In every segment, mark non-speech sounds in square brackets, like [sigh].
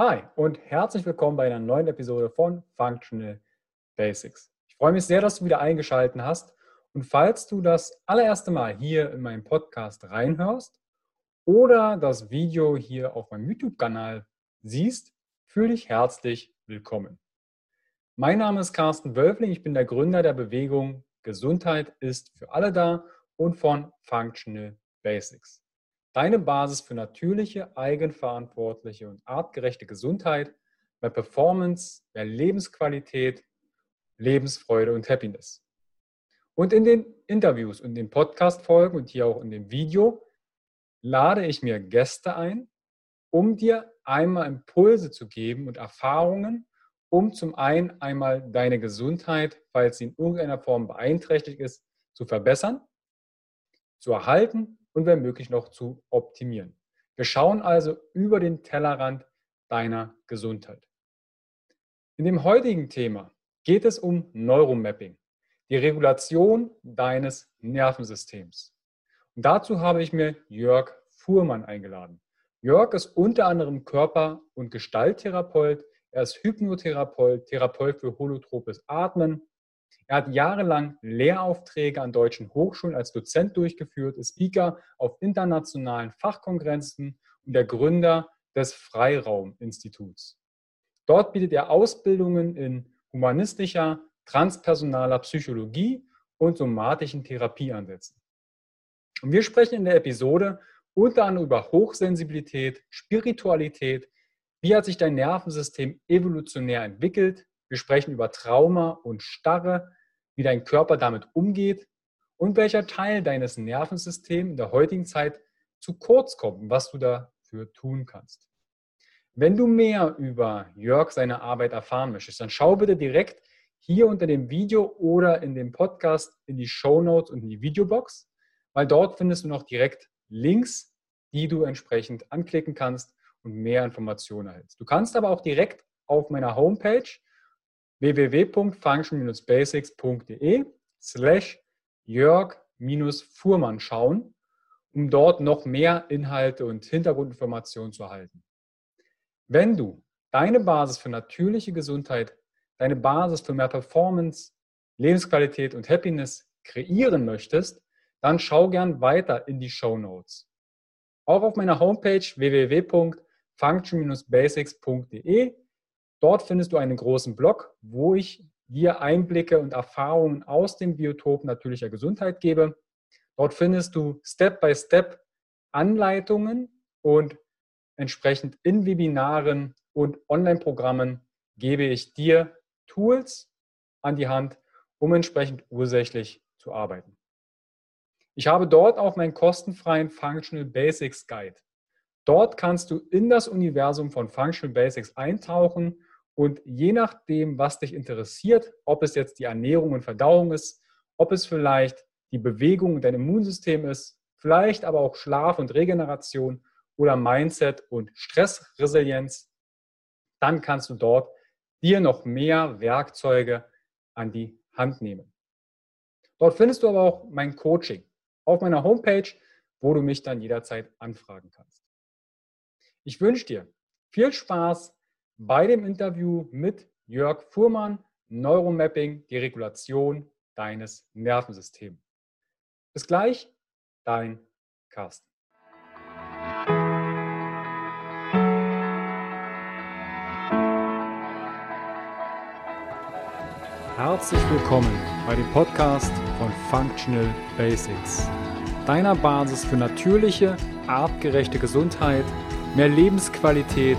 Hi und herzlich willkommen bei einer neuen Episode von Functional Basics. Ich freue mich sehr, dass du wieder eingeschaltet hast. Und falls du das allererste Mal hier in meinem Podcast reinhörst oder das Video hier auf meinem YouTube-Kanal siehst, fühle dich herzlich willkommen. Mein Name ist Carsten Wölfling, ich bin der Gründer der Bewegung Gesundheit ist für alle da und von Functional Basics deine Basis für natürliche, eigenverantwortliche und artgerechte Gesundheit, mehr Performance, mehr Lebensqualität, Lebensfreude und Happiness. Und in den Interviews und den Podcast-Folgen und hier auch in dem Video lade ich mir Gäste ein, um dir einmal Impulse zu geben und Erfahrungen, um zum einen einmal deine Gesundheit, falls sie in irgendeiner Form beeinträchtigt ist, zu verbessern, zu erhalten und wenn möglich noch zu optimieren. Wir schauen also über den Tellerrand deiner Gesundheit. In dem heutigen Thema geht es um Neuromapping, die Regulation deines Nervensystems. Und dazu habe ich mir Jörg Fuhrmann eingeladen. Jörg ist unter anderem Körper- und Gestalttherapeut, er ist Hypnotherapeut, Therapeut für holotropes Atmen, er hat jahrelang Lehraufträge an deutschen Hochschulen als Dozent durchgeführt, ist Speaker auf internationalen Fachkongressen und der Gründer des Freiraum-Instituts. Dort bietet er Ausbildungen in humanistischer, transpersonaler Psychologie und somatischen Therapieansätzen. Und wir sprechen in der Episode unter anderem über Hochsensibilität, Spiritualität, wie hat sich dein Nervensystem evolutionär entwickelt, wir sprechen über Trauma und Starre, wie dein Körper damit umgeht und welcher Teil deines Nervensystems in der heutigen Zeit zu kurz kommt und was du dafür tun kannst. Wenn du mehr über Jörg seine Arbeit erfahren möchtest, dann schau bitte direkt hier unter dem Video oder in dem Podcast in die Show Notes und in die Videobox, weil dort findest du noch direkt Links, die du entsprechend anklicken kannst und mehr Informationen erhältst. Du kannst aber auch direkt auf meiner Homepage www.function-basics.de slash Jörg-Fuhrmann schauen, um dort noch mehr Inhalte und Hintergrundinformationen zu erhalten. Wenn du deine Basis für natürliche Gesundheit, deine Basis für mehr Performance, Lebensqualität und Happiness kreieren möchtest, dann schau gern weiter in die Show Notes. Auch auf meiner Homepage www.function-basics.de Dort findest du einen großen Blog, wo ich dir Einblicke und Erfahrungen aus dem Biotop natürlicher Gesundheit gebe. Dort findest du Step-by-Step Anleitungen und entsprechend in Webinaren und Online-Programmen gebe ich dir Tools an die Hand, um entsprechend ursächlich zu arbeiten. Ich habe dort auch meinen kostenfreien Functional Basics Guide. Dort kannst du in das Universum von Functional Basics eintauchen und je nachdem, was dich interessiert, ob es jetzt die Ernährung und Verdauung ist, ob es vielleicht die Bewegung und dein Immunsystem ist, vielleicht aber auch Schlaf und Regeneration oder Mindset und Stressresilienz, dann kannst du dort dir noch mehr Werkzeuge an die Hand nehmen. Dort findest du aber auch mein Coaching auf meiner Homepage, wo du mich dann jederzeit anfragen kannst. Ich wünsche dir viel Spaß bei dem Interview mit Jörg Fuhrmann, Neuromapping, die Regulation deines Nervensystems. Bis gleich, dein Carsten. Herzlich willkommen bei dem Podcast von Functional Basics, deiner Basis für natürliche, artgerechte Gesundheit, mehr Lebensqualität,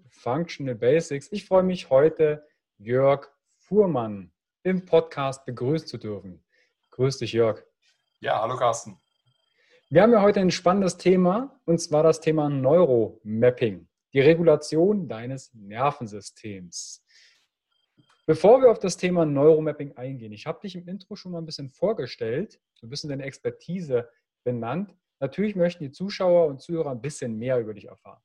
Functional Basics. Ich freue mich heute, Jörg Fuhrmann im Podcast begrüßen zu dürfen. Grüß dich, Jörg. Ja, hallo Carsten. Wir haben ja heute ein spannendes Thema und zwar das Thema Neuromapping, die Regulation deines Nervensystems. Bevor wir auf das Thema Neuromapping eingehen, ich habe dich im Intro schon mal ein bisschen vorgestellt, so ein bisschen deine Expertise benannt. Natürlich möchten die Zuschauer und Zuhörer ein bisschen mehr über dich erfahren.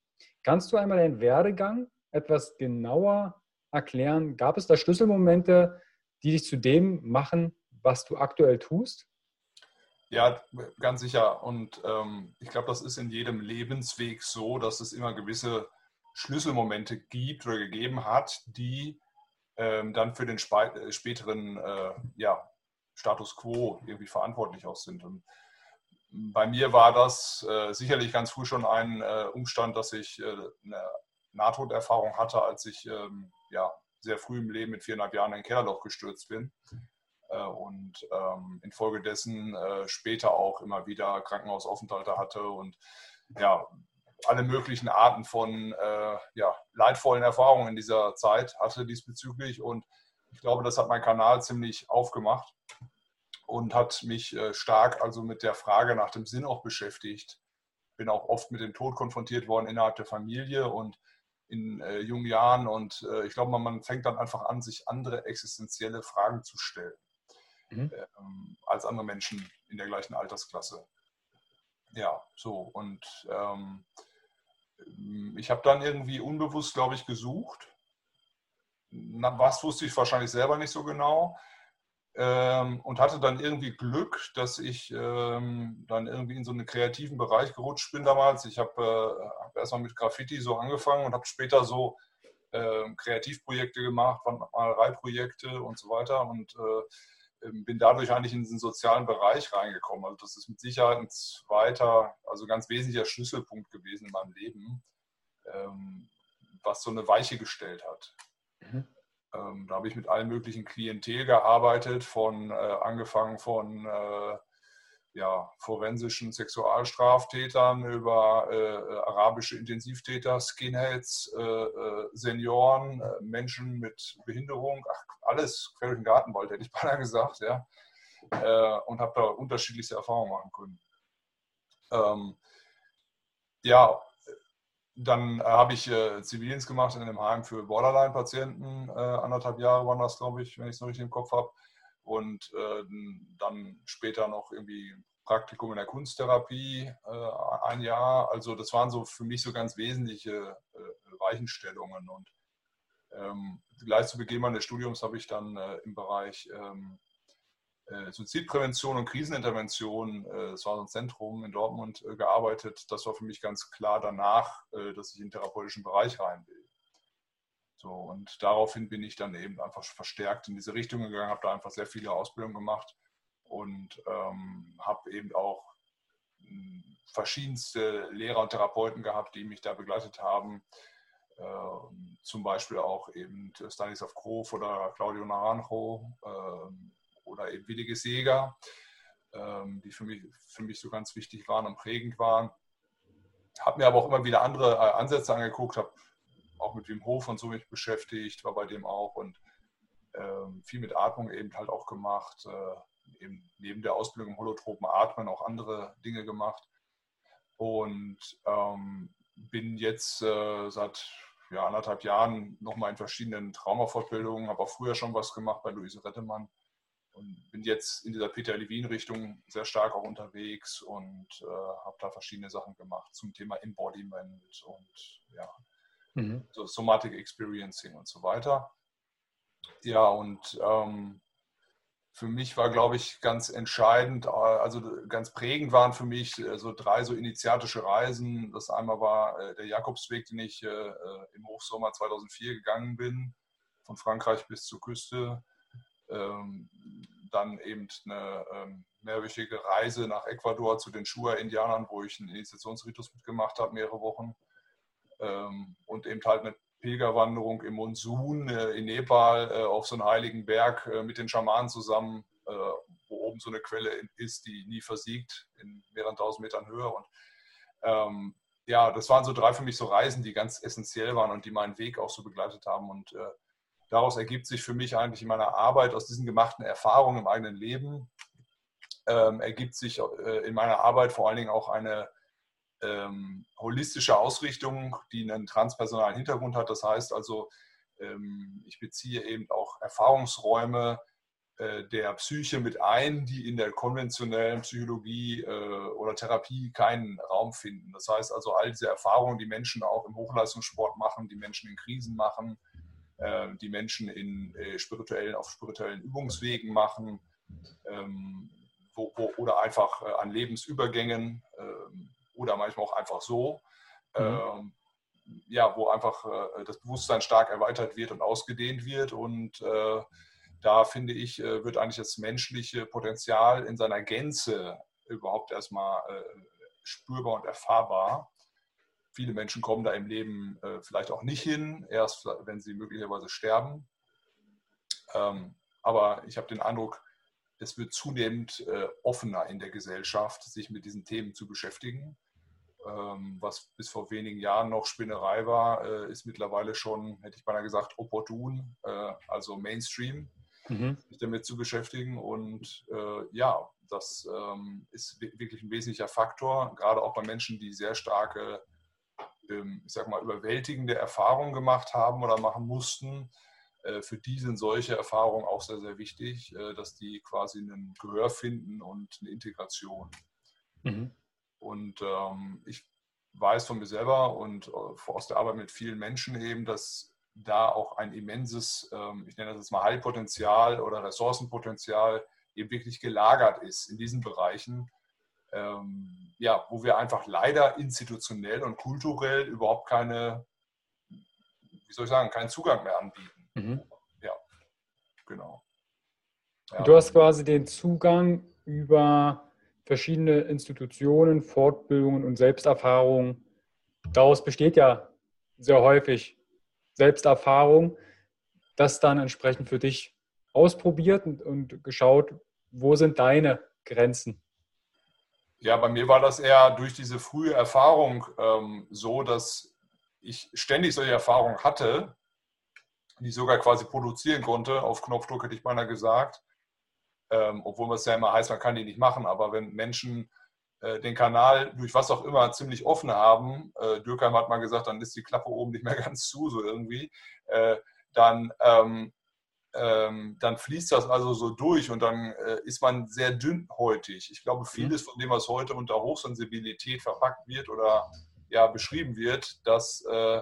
Kannst du einmal deinen Werdegang etwas genauer erklären? Gab es da Schlüsselmomente, die dich zu dem machen, was du aktuell tust? Ja, ganz sicher. Und ähm, ich glaube, das ist in jedem Lebensweg so, dass es immer gewisse Schlüsselmomente gibt oder gegeben hat, die ähm, dann für den äh, späteren äh, ja, Status quo irgendwie verantwortlich auch sind. Und bei mir war das äh, sicherlich ganz früh schon ein äh, Umstand, dass ich äh, eine Nahtoderfahrung hatte, als ich ähm, ja, sehr früh im Leben mit viereinhalb Jahren in ein Kellerloch gestürzt bin äh, und ähm, infolgedessen später auch immer wieder Krankenhausaufenthalte hatte und ja, alle möglichen Arten von äh, ja, leidvollen Erfahrungen in dieser Zeit hatte diesbezüglich. Und ich glaube, das hat meinen Kanal ziemlich aufgemacht und hat mich äh, stark also mit der Frage nach dem Sinn auch beschäftigt. Bin auch oft mit dem Tod konfrontiert worden innerhalb der Familie und in äh, jungen Jahren. Und äh, ich glaube, man, man, fängt dann einfach an, sich andere existenzielle Fragen zu stellen mhm. Ähm, als andere Menschen in der gleichen Altersklasse ja, so. Und ähm, ich habe dann irgendwie unbewusst, glaube ich, gesucht. Na, was wusste ich wahrscheinlich selber nicht so genau. Ähm, und hatte dann irgendwie Glück, dass ich ähm, dann irgendwie in so einen kreativen Bereich gerutscht bin damals. Ich habe äh, hab erstmal mit Graffiti so angefangen und habe später so äh, Kreativprojekte gemacht, Malereiprojekte und so weiter. Und äh, ähm, bin dadurch eigentlich in diesen sozialen Bereich reingekommen. Also das ist mit Sicherheit ein zweiter, also ganz wesentlicher Schlüsselpunkt gewesen in meinem Leben, ähm, was so eine Weiche gestellt hat. Mhm. Ähm, da habe ich mit allen möglichen Klientel gearbeitet, von äh, angefangen von äh, ja, forensischen Sexualstraftätern über äh, arabische Intensivtäter, Skinheads, äh, äh, Senioren, äh, Menschen mit Behinderung, ach, alles quer durch den Gartenwald, hätte ich [laughs] beinahe gesagt, ja. Äh, und habe da unterschiedlichste Erfahrungen machen können. Ähm, ja, dann habe ich äh, Zivildienst gemacht in einem Heim für Borderline-Patienten, anderthalb Jahre waren das, glaube ich, wenn ich es noch richtig im Kopf habe und äh, dann später noch irgendwie Praktikum in der Kunsttherapie, äh, ein Jahr. Also das waren so für mich so ganz wesentliche äh, Weichenstellungen. Und ähm, gleich zu Beginn meines Studiums habe ich dann äh, im Bereich ähm, äh, Suizidprävention und Krisenintervention, äh, das war so ein Zentrum in Dortmund, gearbeitet. Das war für mich ganz klar danach, dass ich in den therapeutischen Bereich rein will. So, und daraufhin bin ich dann eben einfach verstärkt in diese Richtung gegangen, habe da einfach sehr viele Ausbildungen gemacht und ähm, habe eben auch hm, verschiedenste Lehrer und Therapeuten gehabt, die mich da begleitet haben. Ähm, zum Beispiel auch eben Stanislav Grof oder Claudio Naranjo ähm, oder eben Willige Seger, ähm, die für mich, für mich so ganz wichtig waren und prägend waren. Habe mir aber auch immer wieder andere äh, Ansätze angeguckt, habe auch mit Wim Hof und so mich beschäftigt, war bei dem auch und ähm, viel mit Atmung eben halt auch gemacht, äh, eben neben der Ausbildung im holotropen Atmen auch andere Dinge gemacht und ähm, bin jetzt äh, seit ja, anderthalb Jahren nochmal in verschiedenen Traumafortbildungen, habe auch früher schon was gemacht bei Luise Rettemann und bin jetzt in dieser Peter Levin-Richtung sehr stark auch unterwegs und äh, habe da verschiedene Sachen gemacht zum Thema Embodiment und ja, mhm. so Somatic Experiencing und so weiter. Ja, und ähm, für mich war, glaube ich, ganz entscheidend, äh, also ganz prägend waren für mich äh, so drei so initiatische Reisen. Das einmal war äh, der Jakobsweg, den ich im Hochsommer 2004 gegangen bin, von Frankreich bis zur Küste. Ähm, dann eben eine ähm, mehrwöchige Reise nach Ecuador zu den Shua-Indianern, wo ich einen Initiationsritus mitgemacht habe, mehrere Wochen. Ähm, und eben halt eine Pilgerwanderung im Monsun äh, in Nepal äh, auf so einen heiligen Berg äh, mit den Schamanen zusammen, wo oben so eine Quelle ist, die nie versiegt, in mehreren tausend Metern Höhe. Und ähm, ja, das waren so drei für mich so Reisen, die ganz essentiell waren und die meinen Weg auch so begleitet haben. Und äh, daraus ergibt sich für mich eigentlich in meiner Arbeit, aus diesen gemachten Erfahrungen im eigenen Leben, ähm, ergibt sich äh, in meiner Arbeit vor allen Dingen auch eine ähm, holistische Ausrichtung, die einen transpersonalen Hintergrund hat. Das heißt also, ähm, ich beziehe eben auch Erfahrungsräume äh, der Psyche mit ein, die in der konventionellen Psychologie äh, oder Therapie keinen Raum finden. Das heißt also, all diese Erfahrungen, die Menschen auch im Hochleistungssport machen, die Menschen in Krisen machen, äh, die Menschen in spirituellen, auf spirituellen Übungswegen machen ähm, wo, wo, oder einfach an Lebensübergängen ähm, oder manchmal auch einfach so. Mhm. Ähm, ja, wo einfach das Bewusstsein stark erweitert wird und ausgedehnt wird und da finde ich, äh, wird eigentlich das menschliche Potenzial in seiner Gänze überhaupt erstmal äh, spürbar und erfahrbar. Viele Menschen kommen da im Leben äh, vielleicht auch nicht hin, erst wenn sie möglicherweise sterben. Ähm, aber ich habe den Eindruck, es wird zunehmend offener in der Gesellschaft, sich mit diesen Themen zu beschäftigen. Ähm, was bis vor wenigen Jahren noch Spinnerei war, ist mittlerweile schon, hätte ich beinahe gesagt, opportun, also Mainstream mhm. sich damit zu beschäftigen. Und äh, ja, das ähm, ist wirklich ein wesentlicher Faktor, gerade auch bei Menschen, die sehr starke, ich sag mal, überwältigende Erfahrungen gemacht haben oder machen mussten. Äh, für die sind solche Erfahrungen auch sehr, sehr wichtig, äh, dass die quasi ein Gehör finden und eine Integration. Mhm. Und ähm, ich weiß von mir selber und äh, aus der Arbeit mit vielen Menschen eben, dass da auch ein immenses, ähm, ich nenne das jetzt mal Heilpotenzial oder Ressourcenpotenzial eben wirklich gelagert ist in diesen Bereichen, ähm, ja, wo wir einfach leider institutionell und kulturell überhaupt keine, wie soll ich sagen, keinen Zugang mehr anbieten. Mhm. Ja, genau. Ja. Du hast quasi den Zugang über verschiedene Institutionen, Fortbildungen und Selbsterfahrungen. Daraus besteht ja sehr häufig Selbsterfahrung, das dann entsprechend für dich ausprobiert und, und geschaut, wo sind deine Grenzen? Ja, bei mir war das eher durch diese frühe Erfahrung ähm, so, dass ich ständig solche Erfahrungen hatte, die ich sogar quasi produzieren konnte. Auf Knopfdruck hätte ich beinahe gesagt. Ähm, obwohl man es ja immer heißt, man kann die nicht machen. Aber wenn Menschen äh, den Kanal durch was auch immer ziemlich offen haben, äh, Dürkheim hat mal gesagt, dann ist die Klappe oben nicht mehr [laughs] ganz zu, so irgendwie, äh, dann, ähm, ähm, dann fließt das also so durch und dann äh, ist man sehr dünnhäutig. Ich glaube, mhm. vieles von dem, was heute unter Hochsensibilität verpackt wird oder ja, beschrieben wird, das äh,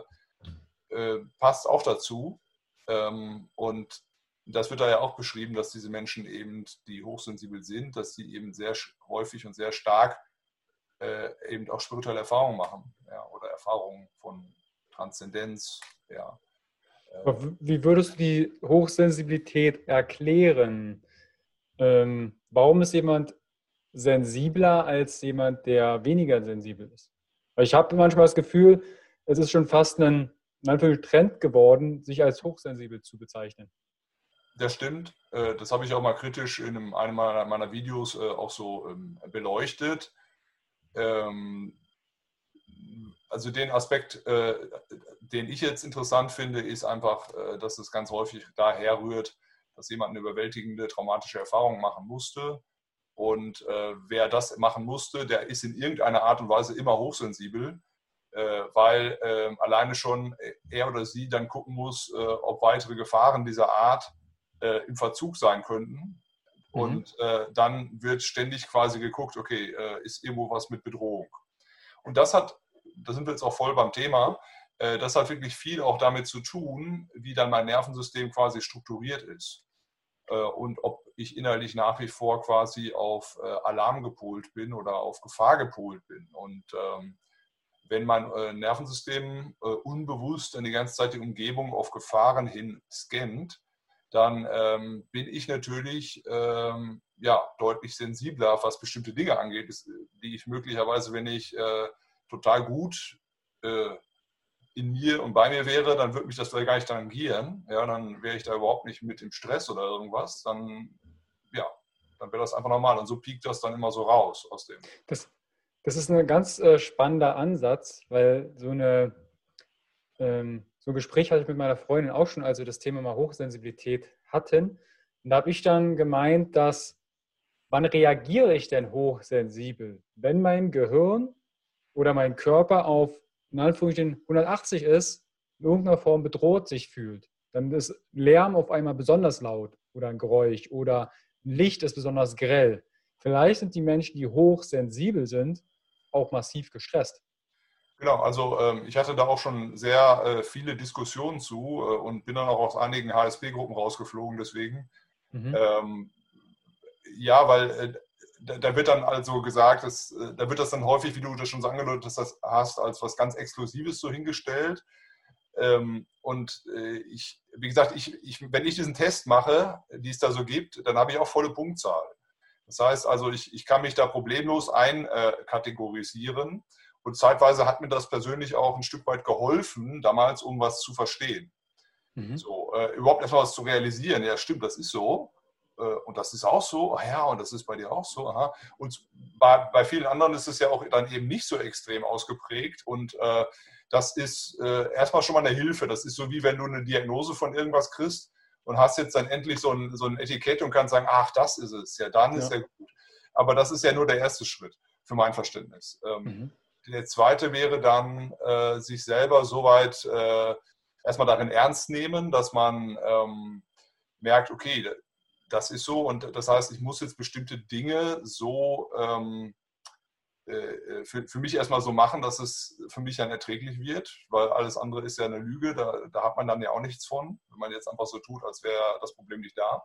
äh, passt auch dazu. Ähm, und das wird da ja auch beschrieben, dass diese Menschen eben, die hochsensibel sind, dass sie eben sehr häufig und sehr stark äh, eben auch spirituelle Erfahrungen machen ja, oder Erfahrungen von Transzendenz. Ja. Wie würdest du die Hochsensibilität erklären? Ähm, warum ist jemand sensibler als jemand, der weniger sensibel ist? Weil ich habe manchmal das Gefühl, es ist schon fast ein, ein Trend geworden, sich als hochsensibel zu bezeichnen das stimmt. Äh, das habe ich auch mal kritisch in einem, meiner, Videos äh, auch so ähm, beleuchtet. Ähm, also den Aspekt, äh, den ich jetzt interessant finde, ist einfach, dass es ganz häufig daher rührt, dass jemand eine überwältigende traumatische Erfahrung machen musste. Und wer das machen musste, der ist in irgendeiner Art und Weise immer hochsensibel, weil ähm, alleine schon er oder sie dann gucken muss, ob weitere Gefahren dieser Art äh, im Verzug sein könnten. Mhm. Und äh, dann wird ständig quasi geguckt, okay, äh, ist irgendwo was mit Bedrohung. Und das hat, da sind wir jetzt auch voll beim Thema, äh, das hat wirklich viel auch damit zu tun, wie dann mein Nervensystem quasi strukturiert ist. Äh, und ob ich innerlich nach wie vor quasi auf äh, Alarm gepolt bin oder auf Gefahr gepolt bin. Und ähm, wenn mein Nervensystem unbewusst in die ganze Zeit die Umgebung auf Gefahren hin scannt, dann ähm, bin ich natürlich ähm, ja, deutlich sensibler, was bestimmte Dinge angeht, die ich möglicherweise, wenn ich total gut äh, in mir und bei mir wäre, dann würde mich das vielleicht gar nicht tangieren. Ja, dann wäre ich da überhaupt nicht mit im Stress oder irgendwas. Dann, ja, dann wäre das einfach normal. Und so piekt das dann immer so raus aus dem. Das, das ist ein ganz äh, spannender Ansatz, weil so eine ähm, so ein Gespräch hatte ich mit meiner Freundin auch schon, als wir das Thema mal Hochsensibilität hatten. Und da habe ich dann gemeint, dass wann reagiere ich denn hochsensibel? Wenn mein Gehirn oder mein Körper auf in Anführungsstrichen 180 ist, in irgendeiner Form bedroht sich fühlt, dann ist Lärm auf einmal besonders laut oder ein Geräusch oder Licht ist besonders grell. Vielleicht sind die Menschen, die hochsensibel sind, auch massiv gestresst. Genau, also ähm, ich hatte da auch schon sehr äh, viele Diskussionen zu äh, und bin dann auch aus einigen HSP-Gruppen rausgeflogen deswegen. Mhm. Ähm, ja, weil äh, da, wird dann also gesagt, dass, äh, da wird das dann häufig, wie du das schon so angedeutet hast, als was ganz Exklusives so hingestellt. Ähm, und äh, ich, wie gesagt, ich, ich, wenn ich diesen Test mache, die es da so gibt, dann habe ich auch volle Punktzahl. Das heißt also, ich, ich kann mich da problemlos einkategorisieren. Äh, und zeitweise hat mir das persönlich auch ein Stück weit geholfen, damals, um was zu verstehen. Mhm. So, überhaupt erstmal was zu realisieren. Ja, stimmt, das ist so. Äh, und das ist auch so. Ah ja, und das ist bei dir auch so. Aha. Und bei, bei vielen anderen ist es ja auch dann eben nicht so extrem ausgeprägt. Und äh, das ist äh, erstmal schon mal eine Hilfe. Das ist so wie wenn du eine Diagnose von irgendwas kriegst und hast jetzt dann endlich so ein, so ein Etikett und kannst sagen, ach, das ist es. Ja, dann ja. ist ja gut. Aber das ist ja nur der erste Schritt für mein Verständnis. Ähm, mhm. Der zweite wäre dann, äh, sich selber soweit äh, erstmal darin ernst nehmen, dass man ähm, merkt, okay, das ist so und das heißt, ich muss jetzt bestimmte Dinge so ähm, äh, für, für mich erstmal so machen, dass es für mich dann erträglich wird, weil alles andere ist ja eine Lüge, da, da hat man dann ja auch nichts von, wenn man jetzt einfach so tut, als wäre das Problem nicht da.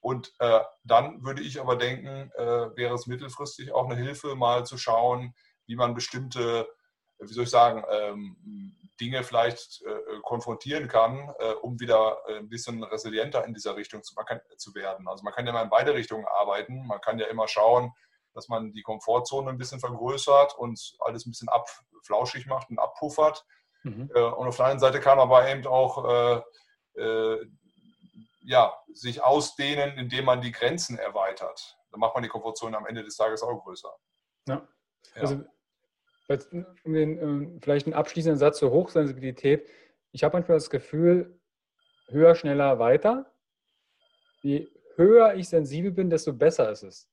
Und äh, dann würde ich aber denken, äh, wäre es mittelfristig auch eine Hilfe, mal zu schauen, wie man bestimmte, wie soll ich sagen, ähm, Dinge vielleicht äh, konfrontieren kann, äh, um wieder äh, ein bisschen resilienter in dieser Richtung zu, zu, werden. Also man kann ja mal in beide Richtungen arbeiten. Man kann ja immer schauen, dass man die Komfortzone ein bisschen vergrößert und alles ein bisschen abflauschig macht und abpuffert. Mhm. Äh, und auf der anderen Seite kann man aber eben auch äh, äh, ja, sich ausdehnen, indem man die Grenzen erweitert. Dann macht man die Komfortzone am Ende des Tages auch größer. Ja. ja. Also um den, ähm, vielleicht einen abschließenden Satz zur Hochsensibilität. Ich habe manchmal das Gefühl, höher, schneller, weiter. Je höher ich sensibel bin, desto besser ist es.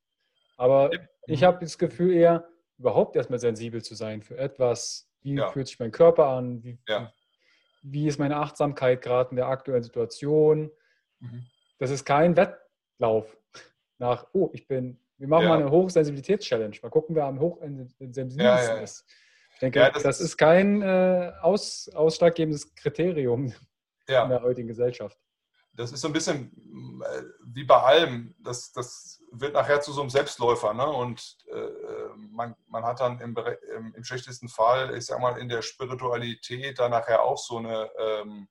Aber ich habe das Gefühl eher, überhaupt erstmal sensibel zu sein für etwas. Wie ja. fühlt sich mein Körper an? Wie, ja. wie ist meine Achtsamkeit gerade in der aktuellen Situation? Mhm. Das ist kein Wettlauf nach, oh, ich bin wir machen ja. mal eine Hochsensibilitäts-Challenge. Mal gucken, wer am hochsensibelsten ja, ist. Ich denke, das, das, ist kein äh, aus, ausschlaggebendes Kriterium [laughs] in der heutigen Gesellschaft. Das ist so ein bisschen äh, wie bei allem. Das, das wird nachher zu so einem Selbstläufer. Ne? Und äh, man, man hat dann im, im, im, schlechtesten Fall, ich sag mal, in der Spiritualität dann nachher auch so eine, ähm,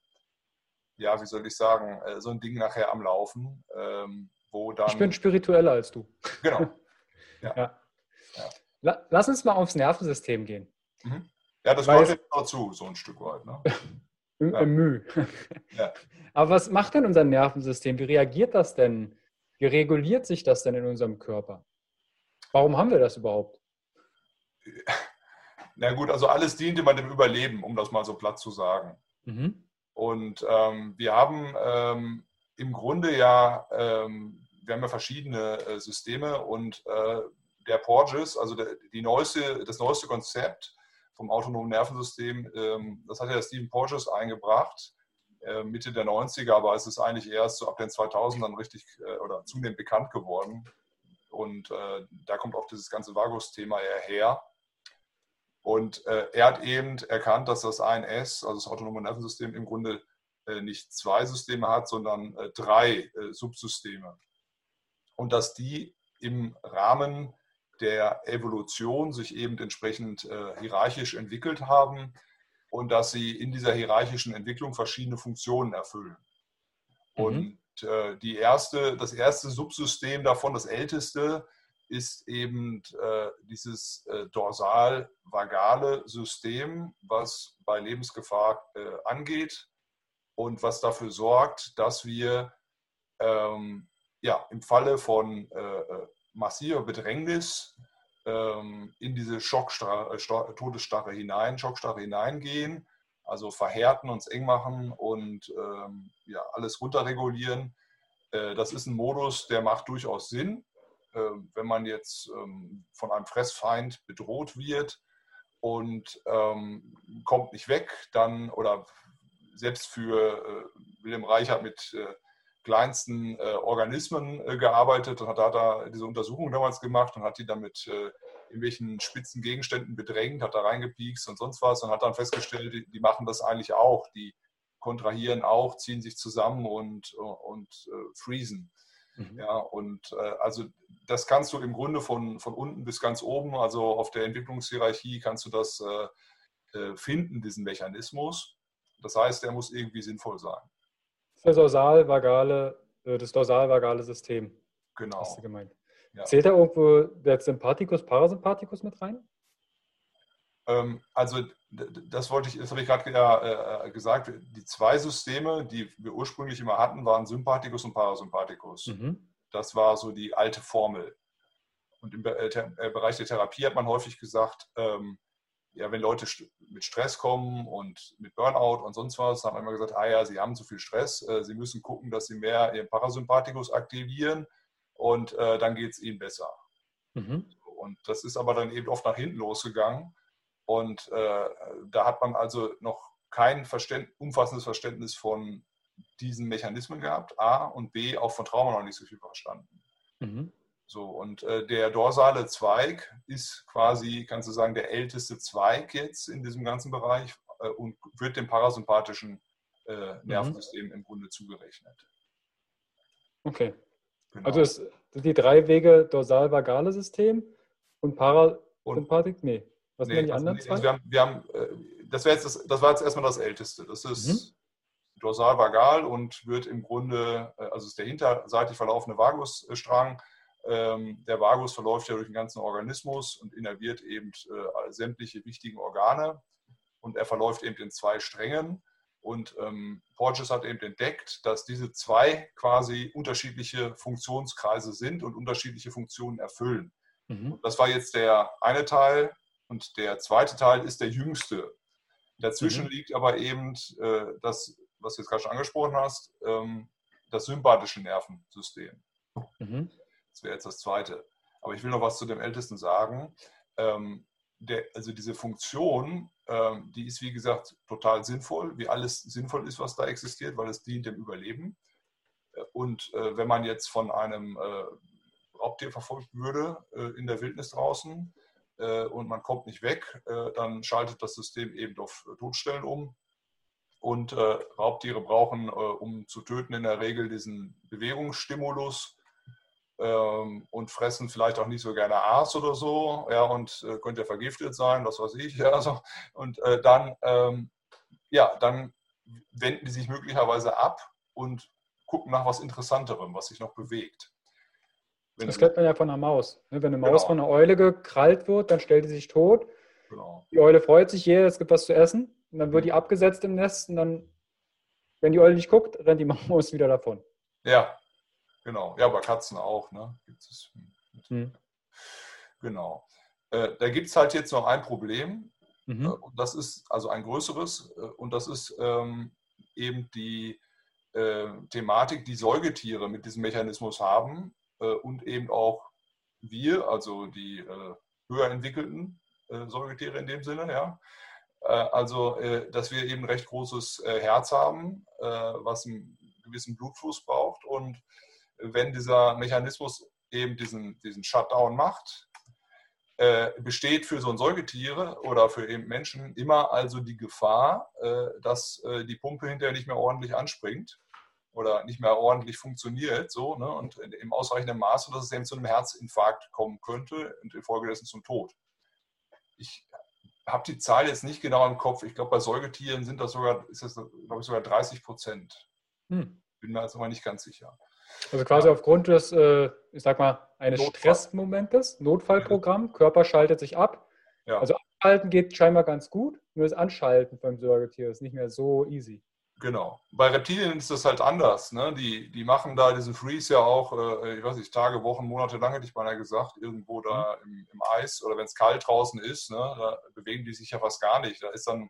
ja, wie soll ich sagen, äh, so ein Ding nachher am Laufen. Ähm, wo dann. Ich bin spiritueller als du. Genau. [laughs] Ja. ja. ja. Lass uns mal aufs Nervensystem gehen. Mhm. Ja, das gehört jetzt dazu, so ein Stück weit. Ne? [laughs] ja. Müh. ja. [laughs] Aber was macht denn unser Nervensystem? Wie reagiert das denn? Wie reguliert sich das denn in unserem Körper? Warum haben wir das überhaupt? Na gut, also alles dient immer dem Überleben, um das mal so platt zu sagen. Mhm. Und ähm, wir haben ähm, im Grunde ja ähm, wir haben ja verschiedene äh, Systeme und äh, der Porges, also der, die neueste, das neueste Konzept vom autonomen Nervensystem, ähm, das hat ja Stephen Porges eingebracht, äh, Mitte der 90er, aber es ist eigentlich erst so ab den 2000ern richtig oder zunehmend bekannt geworden. Und da kommt auch dieses ganze Vagus-Thema her. Und er hat eben erkannt, dass das ANS, also das autonome Nervensystem, im Grunde nicht zwei Systeme hat, sondern drei Subsysteme und dass die im Rahmen der Evolution sich eben entsprechend äh, hierarchisch entwickelt haben und dass sie in dieser hierarchischen Entwicklung verschiedene Funktionen erfüllen. Mhm. Und äh, die erste, das erste Subsystem davon, das älteste, ist eben äh, dieses äh, dorsal-vagale System, was bei Lebensgefahr äh, angeht und was dafür sorgt, dass wir ähm, ja, im Falle von äh, äh, massiver Bedrängnis ähm, in diese Schockstarre, äh, Todesstarre hinein, Schockstarre hineingehen, also verhärten, uns eng machen und ähm, ja, alles runterregulieren. Äh, das ist ein Modus, der macht durchaus Sinn, äh, wenn man jetzt ähm, von einem Fressfeind bedroht wird und ähm, kommt nicht weg, dann oder selbst für äh, Wilhelm Reich hat mit äh, kleinsten äh, Organismen gearbeitet und hat da, diese Untersuchung damals gemacht und hat die dann mit irgendwelchen spitzen Gegenständen bedrängt, hat da reingepiekst und sonst was und hat dann festgestellt, die, die machen das eigentlich auch. Die kontrahieren auch, ziehen sich zusammen und, und äh, freezen. Mhm. Ja, und äh, also das kannst du im Grunde von, von unten bis ganz oben, also auf der Entwicklungshierarchie kannst du das äh finden, diesen Mechanismus. Das heißt, der muss irgendwie sinnvoll sein. Das dorsal-vagale, äh, das dorsal-vagale System. Genau. Hast du gemeint. Ja. Zählt da irgendwo der Sympathikus, Parasympathikus mit rein? Ähm, also das wollte ich, das habe ich gerade ja, äh, gesagt. Die zwei Systeme, die wir ursprünglich immer hatten, waren Sympathikus und Parasympathikus. Mhm. Das war so die alte Formel. Und im äh, äh, Bereich der Therapie hat man häufig gesagt, ähm, ja, wenn Leute mit Stress kommen und mit Burnout und sonst was, haben wir immer gesagt, ah ja, sie haben zu viel Stress, äh, sie müssen gucken, dass sie mehr ihren Parasympathikus aktivieren und äh, dann geht es ihnen besser. Mhm. Und das ist aber dann eben oft nach hinten losgegangen. Und äh, da hat man also noch kein Verständ, umfassendes Verständnis von diesen Mechanismen gehabt, A, und B, auch von Trauma noch nicht so viel verstanden. Mhm. So, und äh, der dorsale Zweig ist quasi, kannst du sagen, der älteste Zweig jetzt in diesem ganzen Bereich äh, und wird dem parasympathischen äh, mhm. Nervensystem mhm. im Grunde zugerechnet. Okay. Genau. Also es die drei Wege dorsal-vagale System und Parasympathik? Und, nee. Was nee, sind die anderen zwei? Also wir haben, wir haben, äh, das, jetzt das, das war jetzt erstmal das Älteste. Das ist mhm. dorsal-vagal und wird im Grunde, äh, also ist der hinterseitig verlaufende Vagusstrang. Ähm, der Vagus verläuft ja durch den ganzen Organismus und innerviert eben äh, sämtliche wichtigen Organe. Und er verläuft eben in zwei Strängen. Und ähm, Porges hat eben entdeckt, dass diese zwei quasi unterschiedliche Funktionskreise sind und unterschiedliche Funktionen erfüllen. Mhm. Das war jetzt der eine Teil. Und der zweite Teil ist der jüngste. Dazwischen mhm. liegt aber eben äh, das, was du jetzt gerade schon angesprochen hast, ähm, das sympathische Nervensystem. Mhm. Das wäre jetzt das zweite. Aber ich will noch was zu dem Ältesten sagen. Ähm, der, also diese Funktion, ähm, die ist wie gesagt total sinnvoll, wie alles sinnvoll ist, was da existiert, weil es dient dem Überleben. Äh, und äh, wenn man jetzt von einem äh, Raubtier verfolgt würde äh, in der Wildnis draußen äh, und man kommt nicht weg, äh, dann schaltet das System eben auf Todstellen um. Und Raubtiere brauchen, um zu töten, in der Regel diesen Bewegungsstimulus ähm, und fressen vielleicht auch nicht so gerne Aas oder so, ja, und äh, könnte ja vergiftet sein, was weiß ich, [laughs] ja, so. und äh, dann, ähm, ja, dann wenden die sich möglicherweise ab und gucken nach was Interessanterem, was sich noch bewegt. Wenn das kennt man ja von einer Maus. Ne? Wenn eine Maus genau. von einer Eule gekrallt wird, dann stellt sie sich tot. Genau. Die Eule freut sich, yeah, es gibt was zu essen. Und dann wird die abgesetzt im Nest und dann, wenn die Eule nicht guckt, rennt die [laughs] Maus wieder davon. Ja, Genau, ja, bei Katzen auch, ne? Gibt es. Hm. Genau. Äh, da gibt es halt jetzt noch ein Problem. Mhm. Äh, und das ist also ein größeres, äh, und das ist ähm, eben die äh, Thematik, die Säugetiere mit diesem Mechanismus haben äh, und eben auch wir, also die äh, höher entwickelten Säugetiere in dem Sinne, ja. Also, dass wir eben recht großes Herz haben, was einen gewissen Blutfluss braucht und wenn dieser Mechanismus eben diesen, diesen Shutdown macht, äh, besteht für so ein Säugetiere oder für eben Menschen immer also die Gefahr, äh, dass äh, die Pumpe hinterher nicht mehr ordentlich anspringt oder nicht mehr ordentlich funktioniert so, ne, und im ausreichenden Maße, dass es eben zu einem Herzinfarkt kommen könnte und infolgedessen zum Tod. Ich habe die Zahl jetzt nicht genau im Kopf. Ich glaube, bei Säugetieren sind das sogar, ist das, glaube ich, sogar 30 Prozent. Hm. Bin mir also mal nicht ganz sicher. Also quasi ja. aufgrund des, äh, ich sag mal, eines Notfall. Stressmomentes, Notfallprogramm, Körper schaltet sich ab. Ja. Also abschalten geht scheinbar ganz gut, nur das Anschalten beim Säugetier ist nicht mehr so easy. Genau. Bei Reptilien ist das halt anders. Ne? Die, die machen da diesen Freeze ja auch, äh, ich weiß nicht, Tage, Wochen, Monate lang, hätte ich beinahe gesagt, irgendwo da mhm. im, im, Eis oder wenn es kalt draußen ist, ne, da bewegen die sich ja fast gar nicht. Da ist dann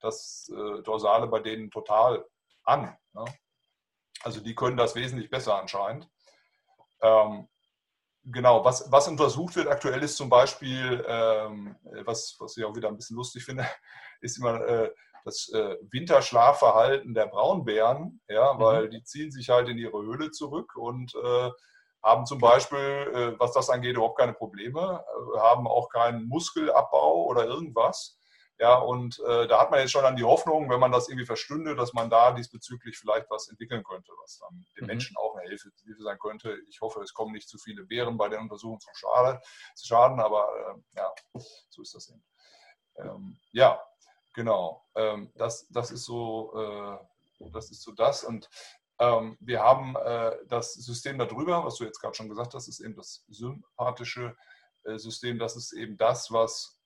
das äh, Dorsale bei denen total an. Ne? Also die können das wesentlich besser anscheinend. Ähm, genau, was, was untersucht wird aktuell ist zum Beispiel, ähm, was, was ich auch wieder ein bisschen lustig finde, [laughs] ist immer äh, das äh, Winterschlafverhalten der Braunbären, ja, mhm. weil die ziehen sich halt in ihre Höhle zurück und äh, haben zum Beispiel, äh, was das angeht, überhaupt keine Probleme, äh, haben auch keinen Muskelabbau oder irgendwas. Ja, und äh, da hat man jetzt schon dann die Hoffnung, wenn man das irgendwie verstünde, dass man da diesbezüglich vielleicht was entwickeln könnte, was dann den mhm. Menschen auch eine Hilfe, Hilfe, sein könnte. Ich hoffe, es kommen nicht zu viele Bären bei der Untersuchung zu, Schade, zu Schaden, aber äh, ja, so ist das eben. Ähm, ja, genau. Ähm, das, das ist so, äh, das ist so das. Und ähm, wir haben äh, das System darüber, was du jetzt gerade schon gesagt hast, ist eben das sympathische äh, System. Das ist eben das, was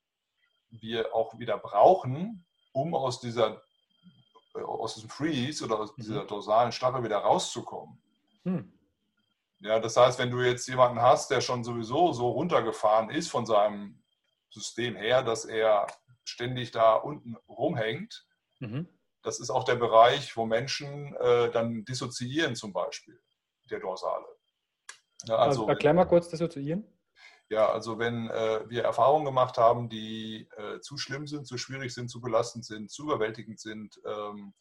wir auch wieder brauchen, um aus dieser äh, aus diesem Freeze oder aus dieser mhm. dorsalen Starre wieder rauszukommen. Hm. Ja, das heißt, wenn du jetzt jemanden hast, der schon sowieso so runtergefahren ist von seinem System her, dass er ständig da unten rumhängt, mhm. das ist auch der Bereich, wo Menschen äh, dann dissoziieren zum Beispiel, der Dorsale. Ja, also, also erklär mal kurz dissoziieren. Ja, also wenn äh, wir Erfahrungen gemacht haben, die äh, zu schlimm sind, zu schwierig sind, zu belastend sind, zu überwältigend sind, ähm,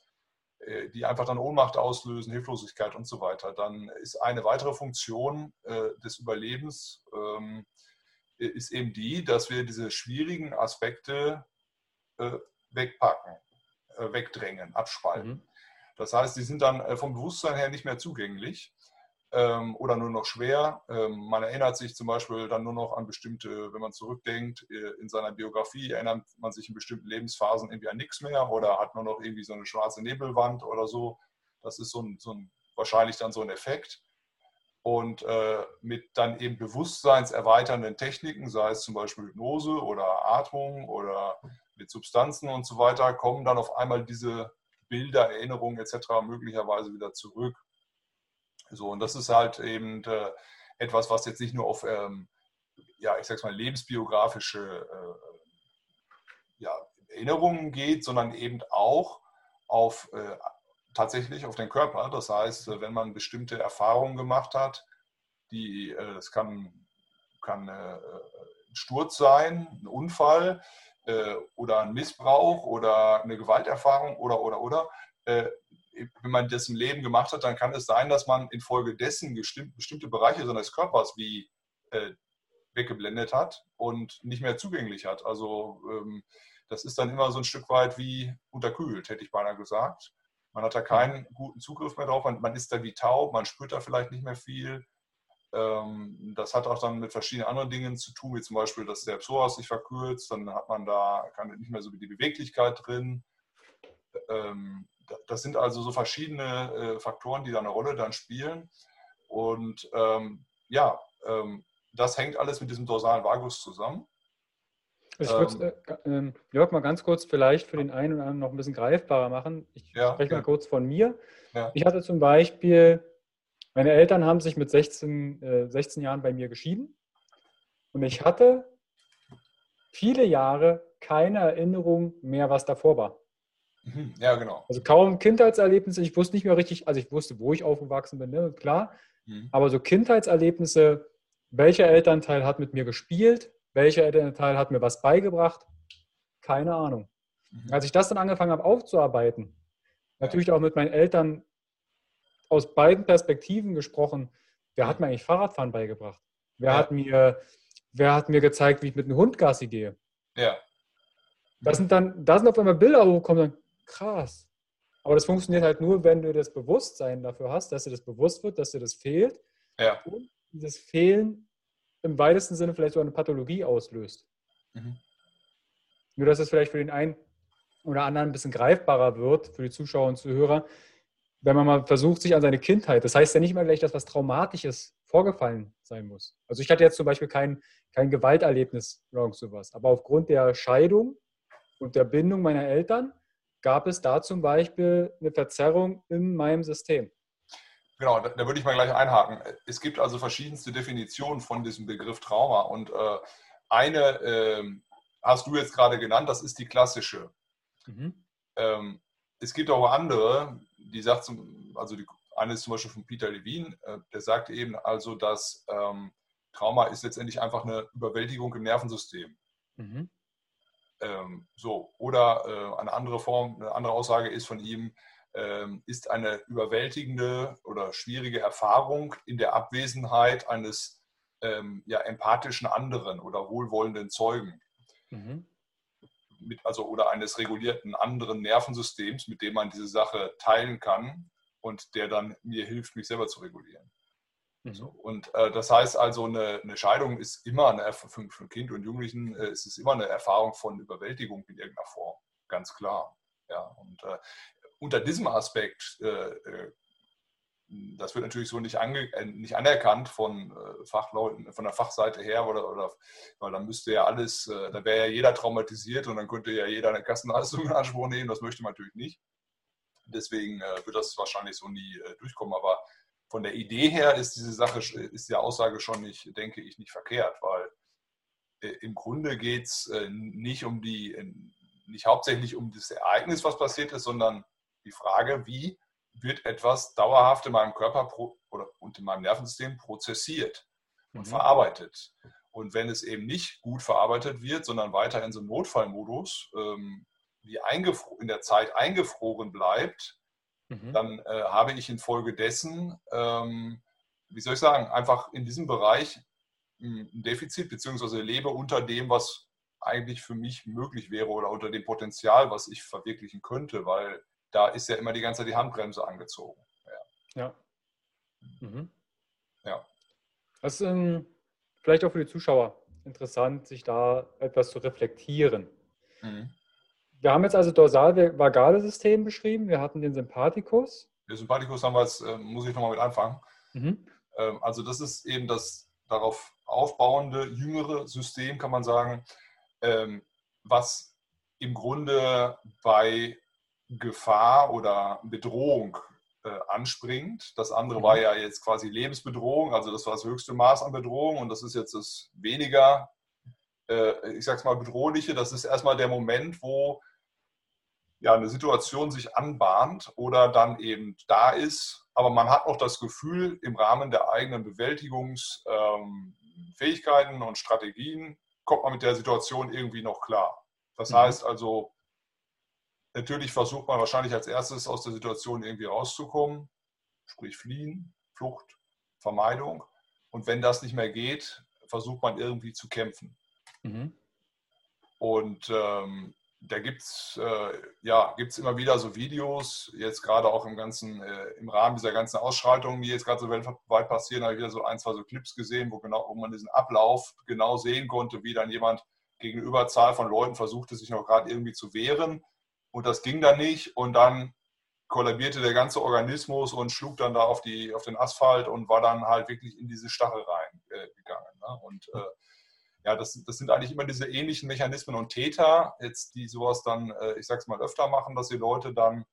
äh, die einfach dann Ohnmacht auslösen, Hilflosigkeit und so weiter, dann ist eine weitere Funktion äh, des Überlebens ähm, ist eben die, dass wir diese schwierigen Aspekte äh, wegpacken, äh, wegdrängen, abspalten. Mhm. Das heißt, die sind dann vom Bewusstsein her nicht mehr zugänglich ähm, oder nur noch schwer. Ähm, man erinnert sich zum Beispiel dann nur noch an bestimmte, wenn man zurückdenkt, äh, in seiner Biografie erinnert man sich in bestimmten Lebensphasen irgendwie an nichts mehr oder hat nur noch irgendwie so eine schwarze Nebelwand oder so. Das ist so ein, so ein wahrscheinlich dann so ein Effekt. Und äh, mit dann eben bewusstseinserweiternden Techniken, sei es zum Beispiel Hypnose oder Atmung oder mit Substanzen und so weiter, kommen dann auf einmal diese Bilder, Erinnerungen etc. möglicherweise wieder zurück. So, und das ist halt eben äh, etwas, was jetzt nicht nur auf, ähm, ja, ich sag's mal, lebensbiografische äh, ja, Erinnerungen geht, sondern eben auch auf äh, tatsächlich auf den Körper. Das heißt, äh, wenn man bestimmte Erfahrungen gemacht hat, die, äh, es kann, kann äh, ein Sturz sein, ein Unfall oder ein Missbrauch oder eine Gewalterfahrung oder, oder, oder, wenn man das im Leben gemacht hat, dann kann es sein, dass man infolgedessen bestimmte Bereiche seines Körpers wie äh, weggeblendet hat und nicht mehr zugänglich hat. Also ähm, das ist dann immer so ein Stück weit wie unterkühlt, hätte ich beinahe gesagt. Man hat da keinen guten Zugriff mehr drauf, man, man ist da wie taub, man spürt da vielleicht nicht mehr viel. Ähm, das hat auch dann mit verschiedenen anderen Dingen zu tun, wie zum Beispiel, dass der Psoas sich verkürzt, dann hat man da nicht mehr so die Beweglichkeit drin. Ähm, das sind also so verschiedene äh, Faktoren, die da eine Rolle dann spielen. Und ähm, ja, ähm, das hängt alles mit diesem dorsalen Vagus zusammen. Also ich würde ähm, äh, Jörg mal ganz kurz vielleicht für den einen oder anderen noch ein bisschen greifbarer machen. Ich ja, spreche ja. mal kurz von mir. Ja. Ich hatte zum Beispiel, meine Eltern haben sich mit 16, äh, 16 Jahren bei mir geschieden und ich hatte viele Jahre keine Erinnerung mehr, was davor war. Mhm. Ja, genau. Also kaum Kindheitserlebnisse. Ich wusste nicht mehr richtig, also ich wusste, wo ich aufgewachsen bin, ne? klar. Mhm. Aber so Kindheitserlebnisse, welcher Elternteil hat mit mir gespielt, welcher Elternteil hat mir was beigebracht, keine Ahnung. Mhm. Als ich das dann angefangen habe aufzuarbeiten, natürlich auch mit meinen Eltern aus beiden Perspektiven gesprochen, wer hat mir eigentlich Fahrradfahren beigebracht? Wer, ja. hat, mir, wer hat mir gezeigt, wie ich mit einem Hund Gassi gehe? Ja. Das sind dann, da sind auf einmal Bilder hochgekommen, krass. Aber das funktioniert halt nur, wenn du das Bewusstsein dafür hast, dass dir das bewusst wird, dass dir das fehlt. Ja. Und dieses Fehlen im weitesten Sinne vielleicht so eine Pathologie auslöst. Mhm. Nur, dass es vielleicht für den einen oder anderen ein bisschen greifbarer wird, für die Zuschauer und Zuhörer, wenn man mal versucht, sich an seine Kindheit, das heißt ja nicht immer gleich, dass was Traumatisches vorgefallen sein muss. Also ich hatte jetzt zum Beispiel kein, kein Gewalterlebnis oder sowas, aber aufgrund der Scheidung und der Bindung meiner Eltern gab es da zum Beispiel eine Verzerrung in meinem System. Genau, da, da, würde ich mal gleich einhaken. Es gibt also verschiedenste Definitionen von diesem Begriff Trauma und äh, eine äh, hast du jetzt gerade genannt, das ist die klassische. Mhm. Ähm, es gibt auch andere, die sagt, zum, also die, eine ist zum Beispiel von Peter Levine, äh, der sagt eben also, dass ähm, Trauma ist letztendlich einfach eine Überwältigung im Nervensystem. Mhm. Ähm, so, oder äh, eine andere Form, eine andere Aussage ist von ihm, ähm, ist eine überwältigende oder schwierige Erfahrung in der Abwesenheit eines ähm, ja, empathischen anderen oder wohlwollenden Zeugen. Mhm. Mit, also, oder eines regulierten anderen Nervensystems, mit dem man diese Sache teilen kann und der dann mir hilft, mich selber zu regulieren. Mhm. So, und äh, das heißt also, eine, eine, Scheidung ist immer eine, für, für Kind und Jugendlichen äh, ist es immer eine Erfahrung von Überwältigung in irgendeiner Form, ganz klar. Ja, und äh, unter diesem Aspekt, äh, äh, das wird natürlich so nicht, ange, äh, nicht anerkannt von Fachleuten, von der Fachseite her, oder, oder weil dann müsste ja alles, da wäre ja jeder traumatisiert und dann könnte ja jeder eine Kassenleistung in Anspruch nehmen, das möchte man natürlich nicht. Deswegen wird das wahrscheinlich so nie durchkommen, aber von der Idee her ist diese Sache, ist die Aussage schon nicht, denke ich, nicht verkehrt, weil äh, im Grunde geht es äh, nicht um die, nicht hauptsächlich um das Ereignis, was passiert ist, sondern die Frage, wie wird etwas dauerhaft in meinem Körper pro, oder, und in meinem Nervensystem prozessiert und mhm. verarbeitet. Und wenn es eben nicht gut verarbeitet wird, sondern weiter in so einem Notfallmodus, ähm, wie in der Zeit eingefroren bleibt, mhm. dann äh, habe ich infolgedessen, ähm, wie soll ich sagen, einfach in diesem Bereich ein Defizit, beziehungsweise lebe unter dem, was eigentlich für mich möglich wäre oder unter dem Potenzial, was ich verwirklichen könnte, weil da ist ja immer die ganze Zeit die Handbremse angezogen. Ja. Ja. Mhm. ja. Das ist ähm, vielleicht auch für die Zuschauer interessant, sich da etwas zu reflektieren. Mhm. Wir haben jetzt also dorsal-vagale System beschrieben. Wir hatten den Sympathikus. Den Sympathikus haben wir jetzt, äh, muss ich nochmal mit anfangen. Mhm. Ähm, also das ist eben das darauf aufbauende, jüngere System, kann man sagen, ähm, was im Grunde bei Gefahr oder Bedrohung äh, anspringt. Das andere mhm. war ja jetzt quasi Lebensbedrohung, also das war das höchste Maß an Bedrohung und das ist jetzt das weniger, äh, ich sag's mal, bedrohliche. Das ist erstmal der Moment, wo ja, eine Situation sich anbahnt oder dann eben da ist. Aber man hat auch das Gefühl, im Rahmen der eigenen Bewältigungsfähigkeiten ähm, und Strategien kommt man mit der Situation irgendwie noch klar. Das mhm. heißt also, natürlich versucht man wahrscheinlich als erstes aus der Situation irgendwie rauszukommen, sprich fliehen, Flucht, Vermeidung. Und wenn das nicht mehr geht, versucht man irgendwie zu kämpfen. Mhm. Und ähm, da gibt es äh, ja, gibt's immer wieder so Videos, jetzt gerade auch im ganzen, äh, im Rahmen dieser ganzen Ausschreitungen, die jetzt gerade so weltweit passieren, habe ich wieder so ein, zwei so Clips gesehen, wo genau, wo man diesen Ablauf genau sehen konnte, wie dann jemand gegen eine Überzahl von Leuten versuchte, sich noch gerade irgendwie zu wehren. Und das ging dann nicht. Und dann kollabierte der ganze Organismus und schlug dann da auf, die, auf den Asphalt und war dann halt wirklich in diese Stachel reingegangen. Äh, ne? Und äh, ja, das, das sind eigentlich immer diese ähnlichen Mechanismen und Täter, jetzt die sowas dann, äh, ich sag's mal, öfter machen, dass die Leute dann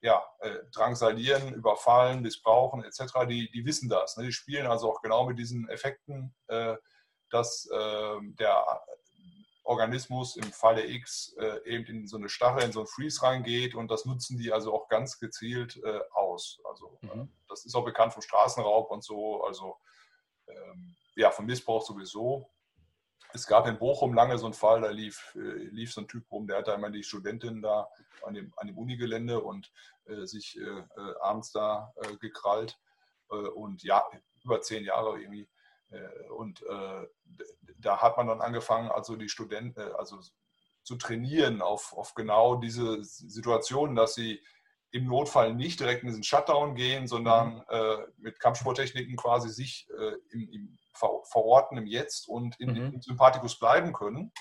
ja, äh, drangsalieren, überfallen, missbrauchen etc., die, die wissen das. Ne? Die spielen also auch genau mit diesen Effekten, äh, dass äh, der Organismus im Falle X äh, eben in so eine Stachel, in so ein Freeze reingeht und das nutzen die also auch ganz gezielt äh, aus. Also mhm. das ist auch bekannt vom Straßenraub und so, also ähm, ja, vom Missbrauch sowieso es gab in Bochum lange so einen Fall, da lief, äh, lief so ein Typ rum, der hat da immer die Studentin da an dem, an dem Unigelände und äh, sich äh, äh abends da äh, gekrallt. Äh, und ja, über zehn Jahre irgendwie. und da hat man dann angefangen, also die Studenten, also zu trainieren auf, auf genau diese Situation, dass sie im Notfall nicht direkt in diesen Shutdown gehen, sondern mhm. mit Kampfsporttechniken quasi sich im, im verorten im Jetzt und in, mhm. im Sympathikus bleiben können.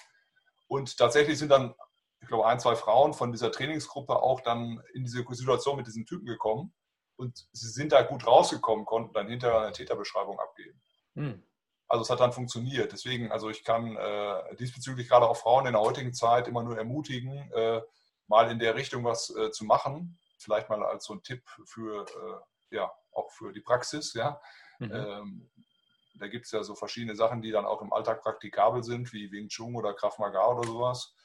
Und tatsächlich sind dann, ich glaube, ein, zwei Frauen von dieser Trainingsgruppe auch dann in diese Situation mit diesen Typen gekommen. Und sie sind da gut rausgekommen, konnten dann hinterher eine Täterbeschreibung abgeben. Mhm. Also es hat dann funktioniert. Deswegen, also ich kann äh, diesbezüglich gerade auch Frauen in der heutigen Zeit immer nur ermutigen, äh, mal in der Richtung was äh, zu machen. Vielleicht mal als so ein Tipp für, äh, ja, auch für die Praxis, ja. Mhm. Ähm, da gibt es ja so verschiedene Sachen, die dann auch im Alltag praktikabel sind, wie Wing Chun oder Krav Maga oder sowas.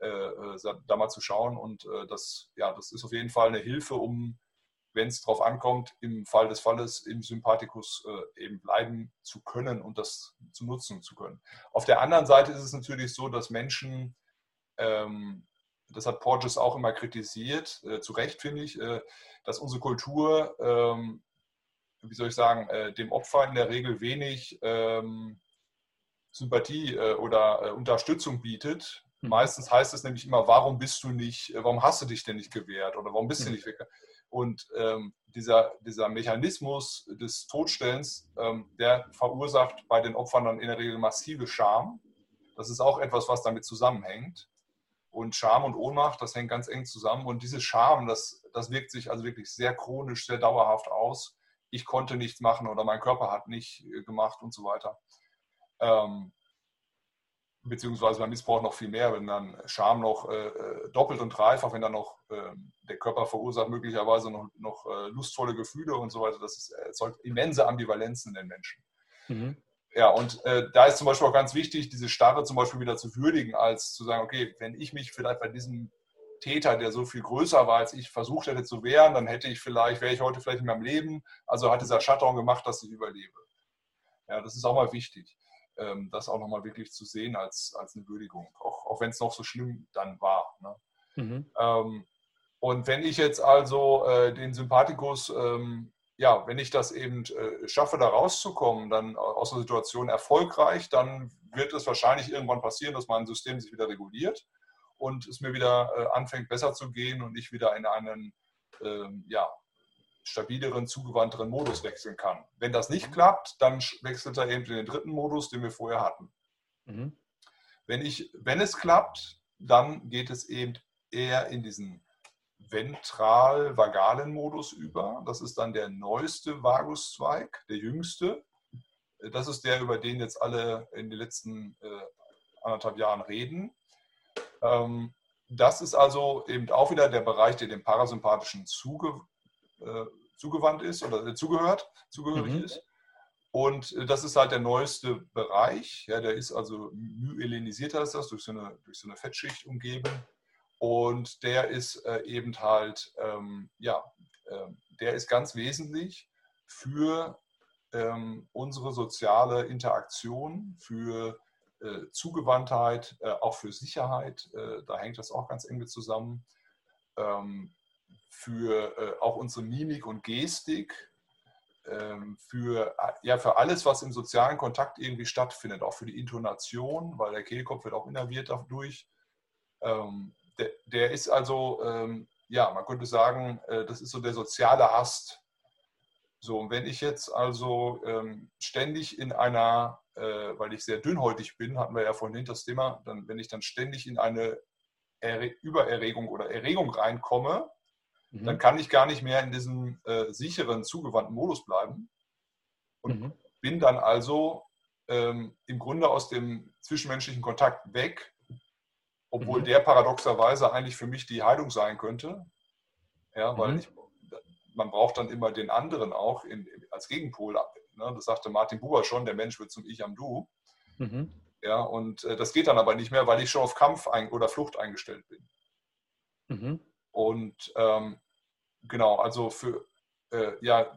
Äh, äh, da mal zu schauen und äh, das, ja, das ist auf jeden Fall eine Hilfe, um wenn es darauf ankommt, im Fall des Falles im Sympathikus äh, eben bleiben zu können und das zu nutzen zu können. Auf der anderen Seite ist es natürlich so, dass Menschen, ähm, das hat Porges auch immer kritisiert, äh, zu Recht finde ich, äh, dass unsere Kultur, ähm, wie soll ich sagen, äh, dem Opfer in der Regel wenig ähm, Sympathie äh, oder äh, Unterstützung bietet. Mhm. Meistens heißt es nämlich immer, warum bist du nicht, warum hast du dich denn nicht gewehrt oder warum bist du mhm. nicht weg? Und ähm, dieser, dieser Mechanismus des Todstellens, ähm, der verursacht bei den Opfern dann in der Regel massive Scham. Das ist auch etwas, was damit zusammenhängt. Und Scham und Ohnmacht, das hängt ganz eng zusammen. Und diese Scham, das, das wirkt sich also wirklich sehr chronisch, sehr dauerhaft aus. Ich konnte nichts machen oder mein Körper hat nicht äh, gemacht und so weiter. Ähm, beziehungsweise beim Missbrauch noch viel mehr, wenn dann Scham noch äh, äh, doppelt und dreifach, wenn dann noch äh, der Körper verursacht möglicherweise noch, noch äh, lustvolle Gefühle und so weiter. Das ist, erzeugt immense Ambivalenzen in den Menschen. Mhm. Ja, und äh, da ist zum Beispiel auch ganz wichtig, diese Starre zum Beispiel wieder zu würdigen, als zu sagen, okay, wenn ich mich vielleicht bei diesem Täter, der so viel größer war als ich, versucht hätte zu wehren, dann hätte ich vielleicht, wäre ich heute vielleicht in meinem Leben. Also hat dieser Shutdown gemacht, dass ich überlebe. Ja, das ist auch mal wichtig ähm, das auch nochmal wirklich zu sehen als, als eine Würdigung, auch, auch wenn es noch so schlimm dann war. Ne? Mhm. Ähm, und wenn ich jetzt also äh, den Sympathikus, ähm, ja, wenn ich das eben äh, schaffe, da rauszukommen, dann aus der Situation erfolgreich, dann wird es wahrscheinlich irgendwann passieren, dass mein System sich wieder reguliert und es mir wieder äh, anfängt besser zu gehen und ich wieder in einen ähm, ja, stabileren, zugewandteren Modus wechseln kann. Wenn das nicht mhm. klappt, dann wechselt er eben in den dritten Modus, den wir vorher hatten. Mhm. Wenn, ich, wenn es klappt, dann geht es eben eher in diesen ventral-vagalen Modus über. Das ist dann der neueste Vaguszweig, der jüngste. Das ist der, über den jetzt alle in den letzten äh, anderthalb Jahren reden. Ähm, das ist also eben auch wieder der Bereich, der dem parasympathischen zuge äh, zugewandt ist oder äh, zugehört, zugehörig mhm. ist. Und äh, das ist halt der neueste Bereich. Ja, der ist also myelinisiert, heißt das, durch so eine, durch so eine Fettschicht umgeben. Und der ist äh, eben halt, ähm, ja, äh, der ist ganz wesentlich für ähm, unsere soziale Interaktion, für äh, Zugewandtheit, auch für Sicherheit. da hängt das auch ganz eng zusammen. Ähm, für äh, auch unsere Mimik und Gestik, ähm, für, ja, für alles, was im sozialen Kontakt irgendwie stattfindet, auch für die Intonation, weil der Kehlkopf wird auch innerviert dadurch. Ähm, der, der, ist also, ähm, ja, man könnte sagen, äh, das ist so der soziale Ast. So, und wenn ich jetzt also ähm, ständig in einer, äh, weil ich sehr dünnhäutig bin, hatten wir ja vorhin das Thema, dann, wenn ich dann ständig in eine Erre Übererregung oder Erregung reinkomme, mhm. dann kann ich gar nicht mehr in diesem äh, sicheren, zugewandten Modus bleiben und mhm. bin dann also ähm, im Grunde aus dem zwischenmenschlichen Kontakt weg, obwohl mhm. der paradoxerweise eigentlich für mich die Heilung sein könnte. Ja, weil mhm. ich, man braucht dann immer den anderen auch in, als Gegenpol. Ne? Das sagte Martin Buber schon, der Mensch wird zum Ich am Du. Mhm. Ja, und äh, das geht dann aber nicht mehr, weil ich schon auf Kampf oder Flucht eingestellt bin. Mhm. Und ähm, genau, also für, äh, ja,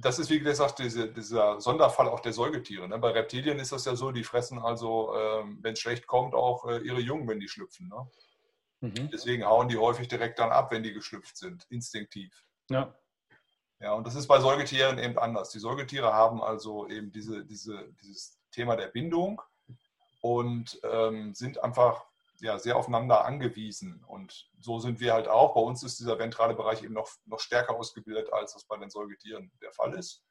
das ist wie gesagt diese, dieser Sonderfall auch der Säugetiere. Ne? Bei Reptilien ist das ja so, die fressen also, äh, wenn es schlecht kommt, auch äh, ihre Jungen, wenn die schlüpfen. Ne? Mhm. Deswegen hauen die häufig direkt dann ab, wenn die geschlüpft sind, instinktiv. Ja. Ja, und das ist bei Säugetieren eben anders. Die Säugetiere haben also eben diese, diese, dieses Thema der Bindung und ähm, sind einfach ja, sehr aufeinander angewiesen. Und so sind wir halt auch. Bei uns ist dieser ventrale Bereich eben noch, noch stärker ausgebildet, als das bei den Säugetieren der Fall ist.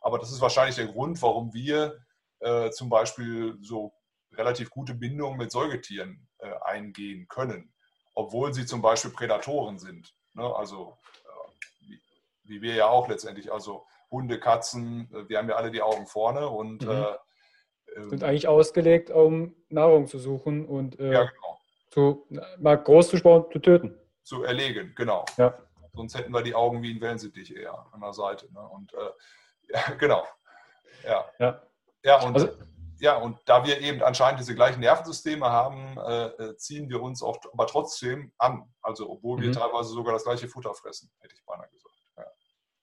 Aber das ist wahrscheinlich der Grund, warum wir äh, zum Beispiel so relativ gute Bindungen mit Säugetieren äh, eingehen können, obwohl sie zum Beispiel Prädatoren sind. Ne? Also äh, wie, wie, wir ja auch letztendlich, also Hunde, Katzen, äh, wir haben ja alle die Augen vorne und mhm. Äh, sind ähm, eigentlich ausgelegt, um Nahrung zu suchen und äh, ja, genau. zu, mal groß zu sparen, zu töten. Zu erlegen, genau. Ja. Sonst hätten wir die Augen wie ein Wellensittich eher an der Seite. Ne? Und äh, [laughs] ja, genau. Ja. Ja, ja und. Also, ja, und da wir eben anscheinend diese gleichen Nervensysteme haben, äh, äh ziehen wir uns auch aber trotzdem an. Also obwohl wir mhm. teilweise sogar das gleiche Futter fressen, hätte ich beinahe gesagt. Ja.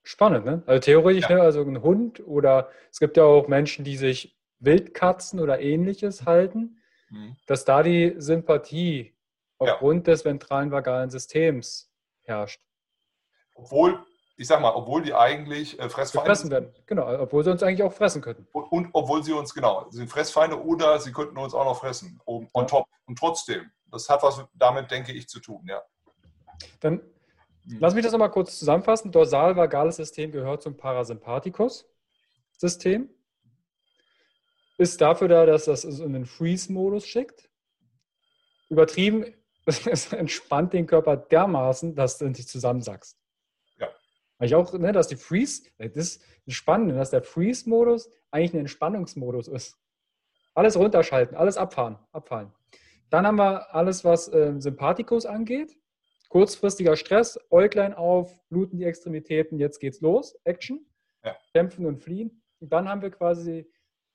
Spannend, ne? Also theoretisch, ja. ne, also ein Hund oder es gibt ja auch Menschen, die sich Wildkatzen oder ähnliches halten, mhm. dass da die Sympathie aufgrund ja. des ventralen vagalen Systems herrscht. Obwohl, ich sag mal, obwohl die eigentlich äh, Fressfeinde fressen werden. Genau, obwohl sie uns eigentlich auch fressen könnten. Und, und, obwohl sie uns, genau, sind Fressfeinde oder sie könnten uns auch noch fressen. On, on ja. top. Und trotzdem, das hat was damit, denke ich, zu tun, ja. Dann hm. lass mich das nochmal kurz zusammenfassen. Dorsal-vagales System gehört zum Parasympathikus-System. Ist dafür da, dass das in den Freeze-Modus schickt. Übertrieben, [laughs] es entspannt den Körper dermaßen, dass du dich zusammensackst. Ja. Weil ich auch, ne, dass die Freeze, das ist spannend, dass der Freeze-Modus eigentlich ein Entspannungsmodus ist. Alles runterschalten, alles abfahren, abfallen. Dann haben wir alles, was äh, Sympathikus angeht. Kurzfristiger Stress, Äuglein auf, bluten die Extremitäten, jetzt geht's los, Action, ja. kämpfen und fliehen. Und dann haben wir quasi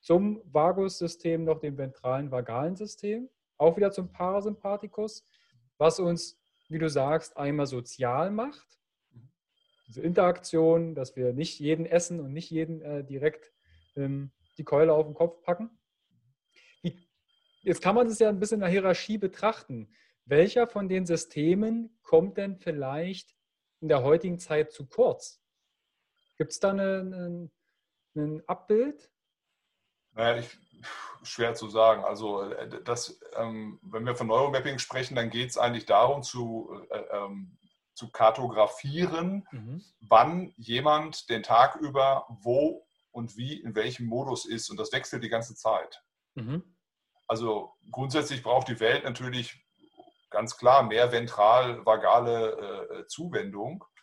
zum Vagussystem noch den ventralen vagalen System, auch wieder zum Parasympathikus, was uns, wie du sagst, einmal sozial macht. Diese Interaktion, dass wir nicht jeden essen und nicht jeden äh, direkt ähm, die Keule auf den Kopf packen. Jetzt kann man das ja ein bisschen in der Hierarchie betrachten. Welcher von den Systemen kommt denn vielleicht in der heutigen Zeit zu kurz? Gibt es da ein Abbild? Naja, ich, schwer zu sagen. Also, äh, das, ähm, wenn wir von Neuromapping sprechen, dann geht es eigentlich darum, zu, äh, ähm, zu kartografieren, mhm. wann jemand den Tag über wo und wie in welchem Modus ist. Und das wechselt die ganze Zeit. Mhm. Also grundsätzlich braucht die Welt natürlich ganz klar mehr ventral-vagale äh, Zuwendung äh,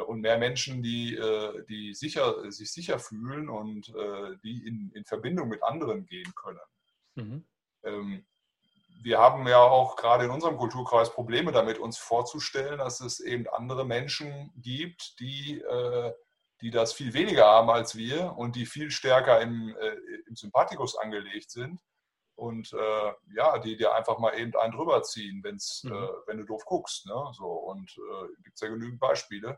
und mehr Menschen, die, äh, die sicher, sich sicher fühlen und äh, die in, in Verbindung mit anderen gehen können. Mhm. Ähm, wir haben ja auch gerade in unserem Kulturkreis Probleme damit, uns vorzustellen, dass es eben andere Menschen gibt, die, äh, die das viel weniger haben als wir und die viel stärker im, äh, im Sympathikus angelegt sind und äh, ja, die dir einfach mal eben einen drüber ziehen, wenn's, mhm. äh, wenn du doof guckst. Ne? So, und äh, gibt es ja genügend Beispiele.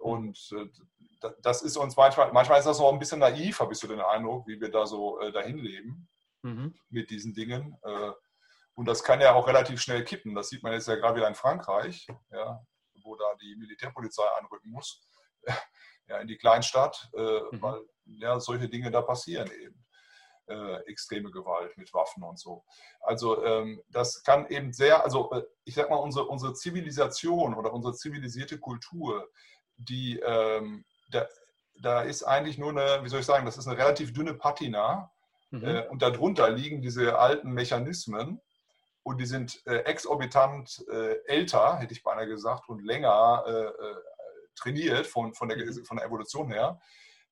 Mhm. Und äh, das ist uns manchmal, manchmal ist das auch ein bisschen naiv, habe ich so den Eindruck, wie wir da so äh, dahin leben mhm. mit diesen Dingen. Äh, und das kann ja auch relativ schnell kippen. Das sieht man jetzt ja gerade wieder in Frankreich, ja, wo da die Militärpolizei einrücken muss, [laughs] ja, in die Kleinstadt, mhm. weil ja, solche Dinge da passieren eben äh, extreme Gewalt mit Waffen und so. Also ähm, das kann eben sehr, also äh, ich sag mal, unsere, unsere Zivilisation oder unsere zivilisierte Kultur, die ähm, da, da ist eigentlich nur eine, wie soll ich sagen, das ist eine relativ dünne Patina mhm. äh, und darunter liegen diese alten Mechanismen und die sind äh, exorbitant äh, älter, hätte ich beinahe gesagt, und länger trainiert von, von, der, mhm. von der Evolution her.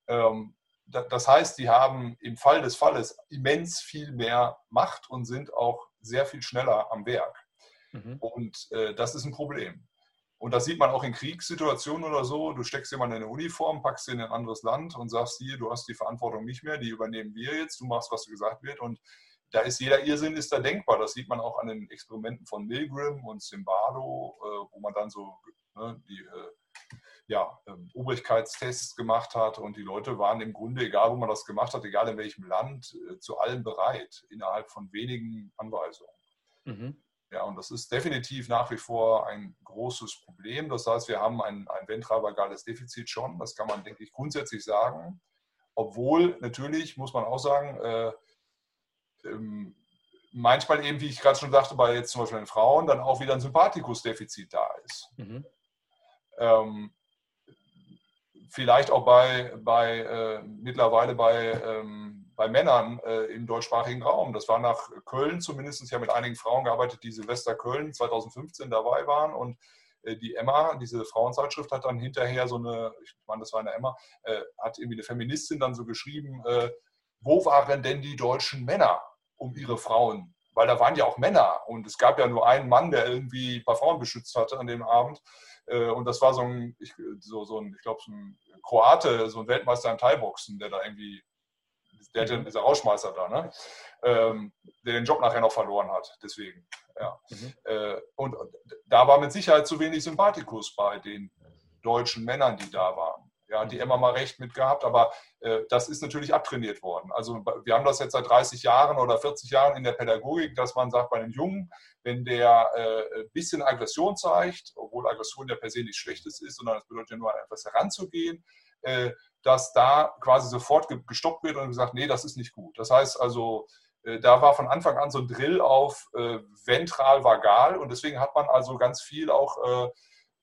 Ähm, das heißt, die haben im Fall des Falles immens viel mehr Macht und sind auch sehr viel schneller am Werk. Mhm. Und äh, das ist ein Problem. Und das sieht man auch in Kriegssituationen oder so. Du steckst jemanden in eine Uniform, packst ihn in ein anderes Land und sagst hier, du hast die Verantwortung nicht mehr, die übernehmen wir jetzt, du machst, was gesagt wird. Und da ist jeder Irrsinn ist da denkbar. Das sieht man auch an den Experimenten von Milgram und Zimbardo, äh, wo man dann so ne, die äh, ja, ähm, Obrigkeitstests gemacht hat und die Leute waren im Grunde, egal wo man das gemacht hat, egal in welchem Land, äh, zu allem bereit, innerhalb von wenigen Anweisungen. Mhm. Ja, und das ist definitiv nach wie vor ein großes Problem. Das heißt, wir haben ein, ein ventralvagales Defizit schon, das kann man, denke ich, grundsätzlich sagen. Obwohl natürlich, muss man auch sagen, äh, ähm, manchmal eben, wie ich gerade schon sagte, bei jetzt zum Beispiel den Frauen dann auch wieder ein Sympathikusdefizit da ist. Mhm. Ähm, vielleicht auch bei, bei äh, mittlerweile bei, ähm, bei Männern äh, im deutschsprachigen Raum. Das war nach Köln zumindest. Ich habe mit einigen Frauen gearbeitet, die Silvester Köln 2015 dabei waren und äh, die Emma, diese Frauenzeitschrift, hat dann hinterher so eine, ich meine, das war eine Emma, äh, hat irgendwie eine Feministin dann so geschrieben, äh, wo waren denn die deutschen Männer um ihre Frauen? Weil da waren ja auch Männer und es gab ja nur einen Mann, der irgendwie ein paar Frauen beschützt hatte an dem Abend. Äh, und das war so ein, ich, so, so ein, ich glaube, so ein Kroate, so ein Weltmeister im Thai-Boxen, der da irgendwie, der hatte mhm. dieser Rausschmeißer da, ne? Ähm, der den Job nachher noch verloren hat. Deswegen, ja. Mhm. Äh, und da war mit Sicherheit zu wenig Sympathikus bei den deutschen Männern, die da waren. Ja, die immer mal recht mit gehabt, aber äh, das ist natürlich abtrainiert worden. Also wir haben das jetzt seit 30 Jahren oder 40 Jahren in der Pädagogik, dass man sagt, bei den Jungen, wenn der äh, ein bisschen Aggression zeigt, obwohl Aggression ja per se nichts Schlechtes ist, sondern es bedeutet ja nur etwas heranzugehen, äh, dass da quasi sofort gestoppt wird und gesagt, nee, das ist nicht gut. Das heißt also, äh, da war von Anfang an so ein Drill auf äh, ventral-vagal und deswegen hat man also ganz viel auch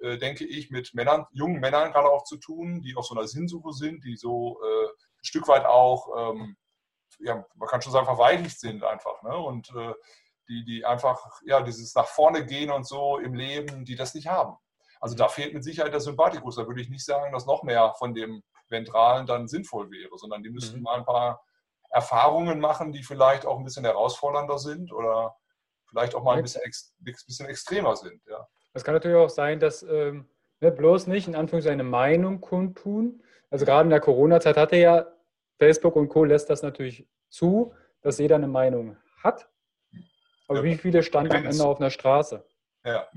äh, denke ich, mit Männern, jungen Männern gerade auch zu tun, die auf so einer Sinnsuche sind, die so äh, ein Stück weit auch, ähm, ja, man kann schon sagen, verweichlicht sind einfach. Ne? Und äh, die, die einfach, ja, dieses nach vorne gehen und so im Leben, die das nicht haben. Also da fehlt mit Sicherheit der Sympathikus. Da würde ich nicht sagen, dass noch mehr von dem Ventralen dann sinnvoll wäre, sondern die müssten mhm. mal ein paar Erfahrungen machen, die vielleicht auch ein bisschen herausfordernder sind oder vielleicht auch mal ein bisschen, ex, bisschen extremer sind. Ja. Es kann natürlich auch sein, dass ähm, ne, bloß nicht in Anführungszeichen seine Meinung kundtun. Also gerade in der Corona-Zeit hatte ja Facebook und Co. lässt das natürlich zu, dass jeder eine Meinung hat. Aber ja. wie viele standen am Ende auf einer Straße? Ja.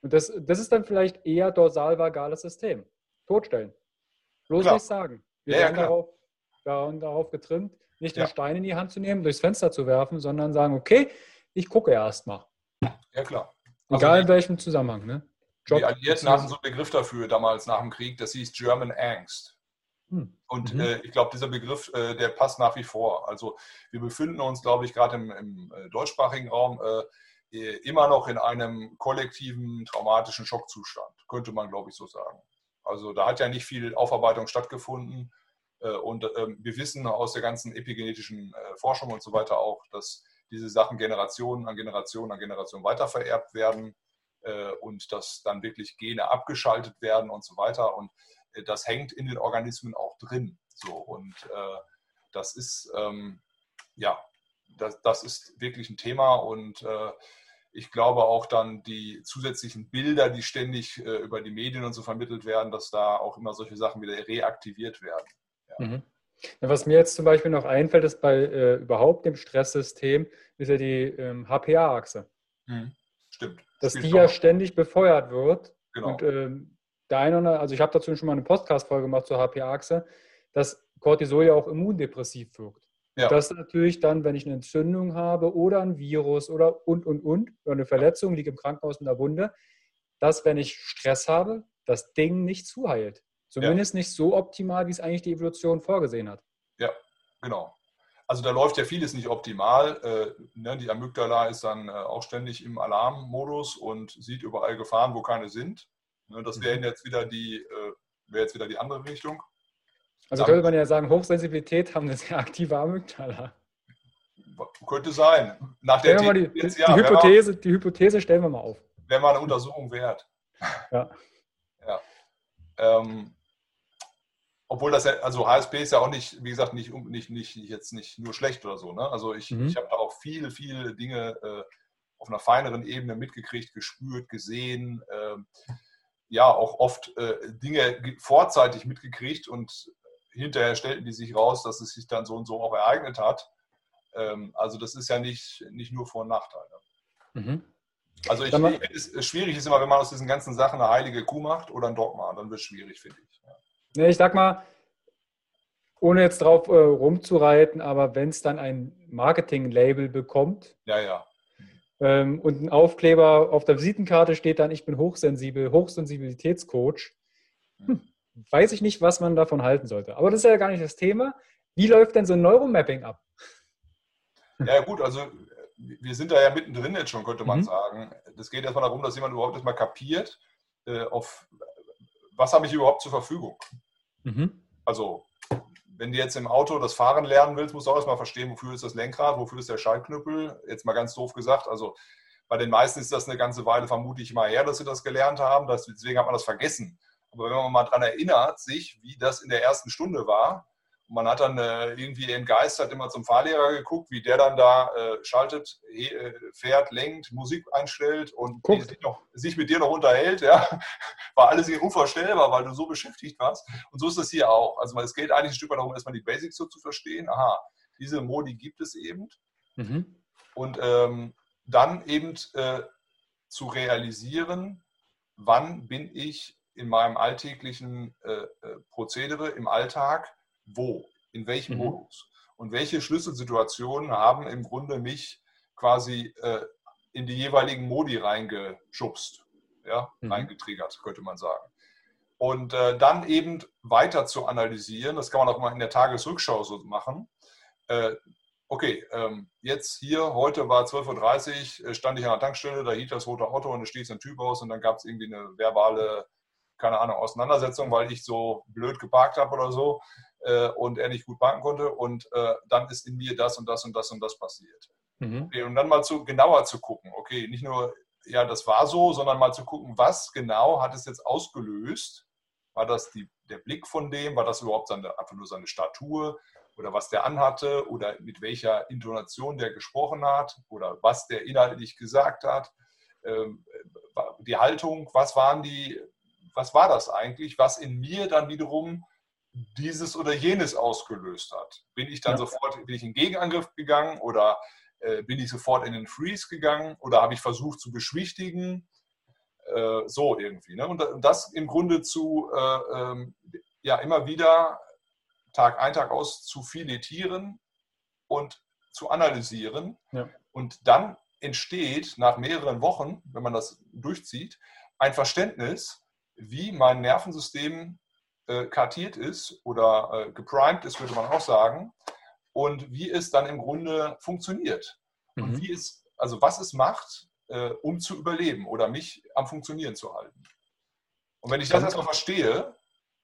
Und das, das ist dann vielleicht eher dorsal-vagales System. Totstellen. Bloß klar. nicht sagen. Wir ja, werden ja, darauf, darauf getrimmt, nicht den Stein in die Hand zu nehmen, durchs Fenster zu werfen, sondern sagen, okay, ich gucke erst mal. Ja, klar. Also Egal in welchem Zusammenhang, ne? Job die Alliierten hatten so einen Begriff dafür damals nach dem Krieg, das hieß German Angst. Hm. Und mhm. äh, ich glaube, dieser Begriff, äh, der passt nach wie vor. Also wir befinden uns, glaube ich, gerade im, im äh, deutschsprachigen Raum äh, äh, immer noch in einem kollektiven traumatischen Schockzustand, könnte man, glaube ich, so sagen. Also da hat ja nicht viel Aufarbeitung stattgefunden. Und ähm, wir wissen aus der ganzen epigenetischen Forschung und so weiter auch, dass diese Sachen Generationen an Generationen an Generationen weitervererbt werden äh, und dass dann wirklich Gene abgeschaltet werden und so weiter. Und äh, das hängt in den Organismen auch drin. So, und äh, das ist, ähm, ja, das, das ist wirklich ein Thema und ich glaube auch dann die zusätzlichen Bilder, die ständig über die Medien und so vermittelt werden, dass da auch immer solche Sachen wieder reaktiviert werden. Ja. Mhm. Was mir jetzt zum Beispiel noch einfällt, ist bei äh, überhaupt dem Stresssystem, ist ja die ähm, HPA-Achse. Mhm. Stimmt. Dass die ja ständig befeuert wird. Genau. Und ähm, der eine also ich habe dazu schon mal eine Podcast-Folge gemacht zur HPA-Achse, dass Cortisol ja auch immundepressiv wirkt. Ja. Das natürlich dann, wenn ich eine Entzündung habe oder ein Virus oder und, und, und, oder eine Verletzung, liege im Krankenhaus in der Wunde, dass, wenn ich Stress habe, das Ding nicht zuheilt. Zumindest ja. nicht so optimal, wie es eigentlich die Evolution vorgesehen hat. Ja, genau. Also da läuft ja vieles nicht optimal. Äh, ne, die Amygdala ist dann äh, auch ständig im Alarmmodus und sieht überall Gefahren, wo keine sind. Ne, das wäre mhm. jetzt wieder die, äh, wäre jetzt wieder die andere Richtung. Also könnte man ja sagen, Hochsensibilität haben eine sehr aktive Amygdala. Könnte sein. Nach der die, jetzt, ja, die, Hypothese, die Hypothese stellen wir mal auf. Wäre mal eine Untersuchung wert. Ja. ja. Ähm, obwohl das ja, also HSP ist ja auch nicht, wie gesagt, nicht, nicht, nicht, jetzt nicht nur schlecht oder so. Ne? Also ich, mhm. ich habe da auch viele, viele Dinge äh, auf einer feineren Ebene mitgekriegt, gespürt, gesehen. Äh, ja, auch oft äh, Dinge vorzeitig mitgekriegt und hinterher stellten die sich raus, dass es sich dann so und so auch ereignet hat. Ähm, also das ist ja nicht, nicht nur Vor- und Nachteil. Mhm. Also ich, ich, schwierig ist immer, wenn man aus diesen ganzen Sachen eine heilige Kuh macht oder ein Dogma, dann wird es schwierig, finde ich. Ja. Ne, ich sag mal, ohne jetzt drauf äh, rumzureiten, aber wenn es dann ein Marketing-Label bekommt ja, ja. Ähm, und ein Aufkleber auf der Visitenkarte steht dann, ich bin hochsensibel, Hochsensibilitätscoach, hm, weiß ich nicht, was man davon halten sollte. Aber das ist ja gar nicht das Thema. Wie läuft denn so ein Neuromapping ab? Ja, gut, also wir sind da ja mittendrin jetzt schon, könnte man mhm. sagen. Das geht erstmal darum, dass jemand überhaupt erstmal kapiert, äh, auf was habe ich überhaupt zur Verfügung? Mhm. Also, wenn du jetzt im Auto das Fahren lernen willst, musst du auch erstmal verstehen, wofür ist das Lenkrad, wofür ist der Schaltknüppel. Jetzt mal ganz doof gesagt. Also, bei den meisten ist das eine ganze Weile vermute ich mal her, dass sie das gelernt haben. deswegen hat man das vergessen. Aber wenn man mal daran erinnert, sich, wie das in der ersten Stunde war, man hat dann äh, irgendwie entgeistert immer zum Fahrlehrer geguckt, wie der dann da äh, schaltet, äh, fährt, lenkt, Musik einstellt und sich, noch, sich, mit dir noch unterhält. Ja. [laughs] War alles unvorstellbar, weil du so beschäftigt warst. Und so ist das hier auch. Also es geht eigentlich ein Stück weit darum, erstmal die Basics so zu verstehen. Aha, diese Modi gibt es eben. Mhm. Und ähm, dann eben äh, zu realisieren, wann bin ich in meinem alltäglichen äh, äh, Prozedere im Alltag wo, in welchem mhm. Modus. Und welche Schlüsselsituationen haben im Grunde mich quasi äh, in die jeweiligen Modi reingeschubst, ja, mhm. reingetriggert, könnte man sagen. Und äh, dann eben weiter zu analysieren, das kann man auch mal in der Tagesrückschau so machen. Äh, okay, ähm, jetzt hier, heute war 12.30 Uhr, äh, stand ich an der Tankstelle, da hielt das rote Auto und es stieg ein Typ aus und dann gab es irgendwie eine verbale, keine Ahnung, Auseinandersetzung, weil ich so blöd geparkt habe oder so äh, und er nicht gut parken konnte und äh, dann ist in mir das und das und das und das passiert. Mhm. Okay, und dann mal zu, genauer zu gucken, okay, nicht nur, ja, das war so, sondern mal zu gucken, was genau hat es jetzt ausgelöst? War das die, der Blick von dem? War das überhaupt seine, einfach nur seine Statur? Oder was der anhatte? Oder mit welcher Intonation der gesprochen hat? Oder was der inhaltlich gesagt hat? Ähm, die Haltung, was waren die, was war das eigentlich, was in mir dann wiederum dieses oder jenes ausgelöst hat. Bin ich dann ja. sofort, bin ich in Gegenangriff gegangen oder äh, bin ich sofort in den Freeze gegangen oder habe ich versucht zu beschwichtigen? Äh, so irgendwie. Ne? Und, und, das im Grunde zu, äh, ähm, ja, immer wieder Tag ein, Tag aus zu filetieren und zu analysieren. Ja. Und dann entsteht nach mehreren Wochen, wenn man das durchzieht, ein Verständnis, wie mein Nervensystem äh, kartiert ist oder äh, geprimed ist, würde man auch sagen, und wie es dann im Grunde funktioniert. Mhm. Und wie es, also was es macht, äh, um zu überleben oder mich am Funktionieren zu halten. Und wenn ich das erstmal verstehe,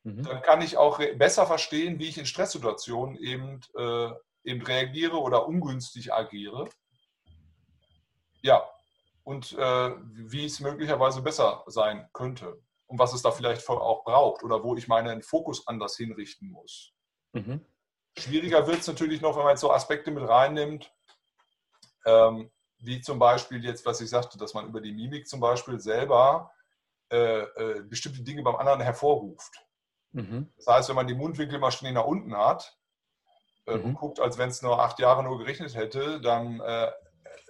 mhm. dann kann ich auch besser verstehen, wie ich in Stresssituationen eben, äh, eben reagiere oder ungünstig agiere. Ja, und äh, wie es möglicherweise besser sein könnte und was es da vielleicht auch braucht oder wo ich meinen Fokus anders hinrichten muss. Mhm. Schwieriger wird es natürlich noch, wenn man jetzt so Aspekte mit reinnimmt, ähm, wie zum Beispiel jetzt, was ich sagte, dass man über die Mimik zum Beispiel selber äh, äh, bestimmte Dinge beim anderen hervorruft. Mhm. Das heißt, wenn man die Mundwinkel mal schnell nach unten hat äh, mhm. und guckt, als wenn es nur acht Jahre nur gerechnet hätte, dann äh,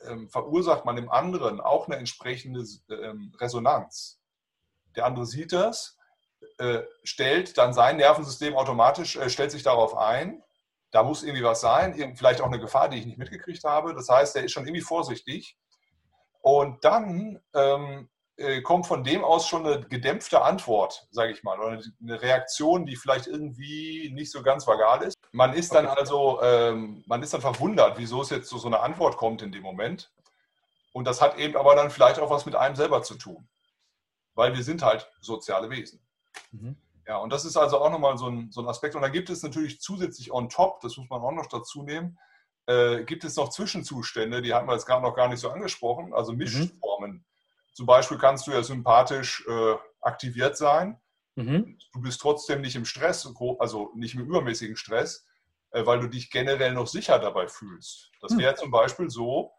ähm, verursacht man dem anderen auch eine entsprechende ähm, Resonanz der andere sieht das, äh, stellt dann sein Nervensystem automatisch, äh, stellt sich darauf ein. Da muss irgendwie was sein, vielleicht auch eine Gefahr, die ich nicht mitgekriegt habe. Das heißt, er ist schon irgendwie vorsichtig. Und dann ähm, äh, kommt von dem aus schon eine gedämpfte Antwort, sage ich mal, oder eine Reaktion, die vielleicht irgendwie nicht so ganz vagal ist. Man ist dann also, ähm, man ist dann verwundert, wieso es jetzt zu so einer Antwort kommt in dem Moment. Und das hat eben aber dann vielleicht auch was mit einem selber zu tun weil wir sind halt soziale Wesen. Mhm. Ja, und das ist also auch nochmal so ein, so ein Aspekt. Und da gibt es natürlich zusätzlich on top, das muss man auch noch dazu nehmen, äh, gibt es noch Zwischenzustände, die hatten wir jetzt gerade noch gar nicht so angesprochen, also mhm. Mischformen. Mhm. Zum Beispiel kannst du ja sympathisch äh, aktiviert sein. Mhm. Du bist trotzdem nicht im Stress, also nicht im übermäßigen Stress, äh, weil du dich generell noch sicher dabei fühlst. Das hm. wäre zum Beispiel so,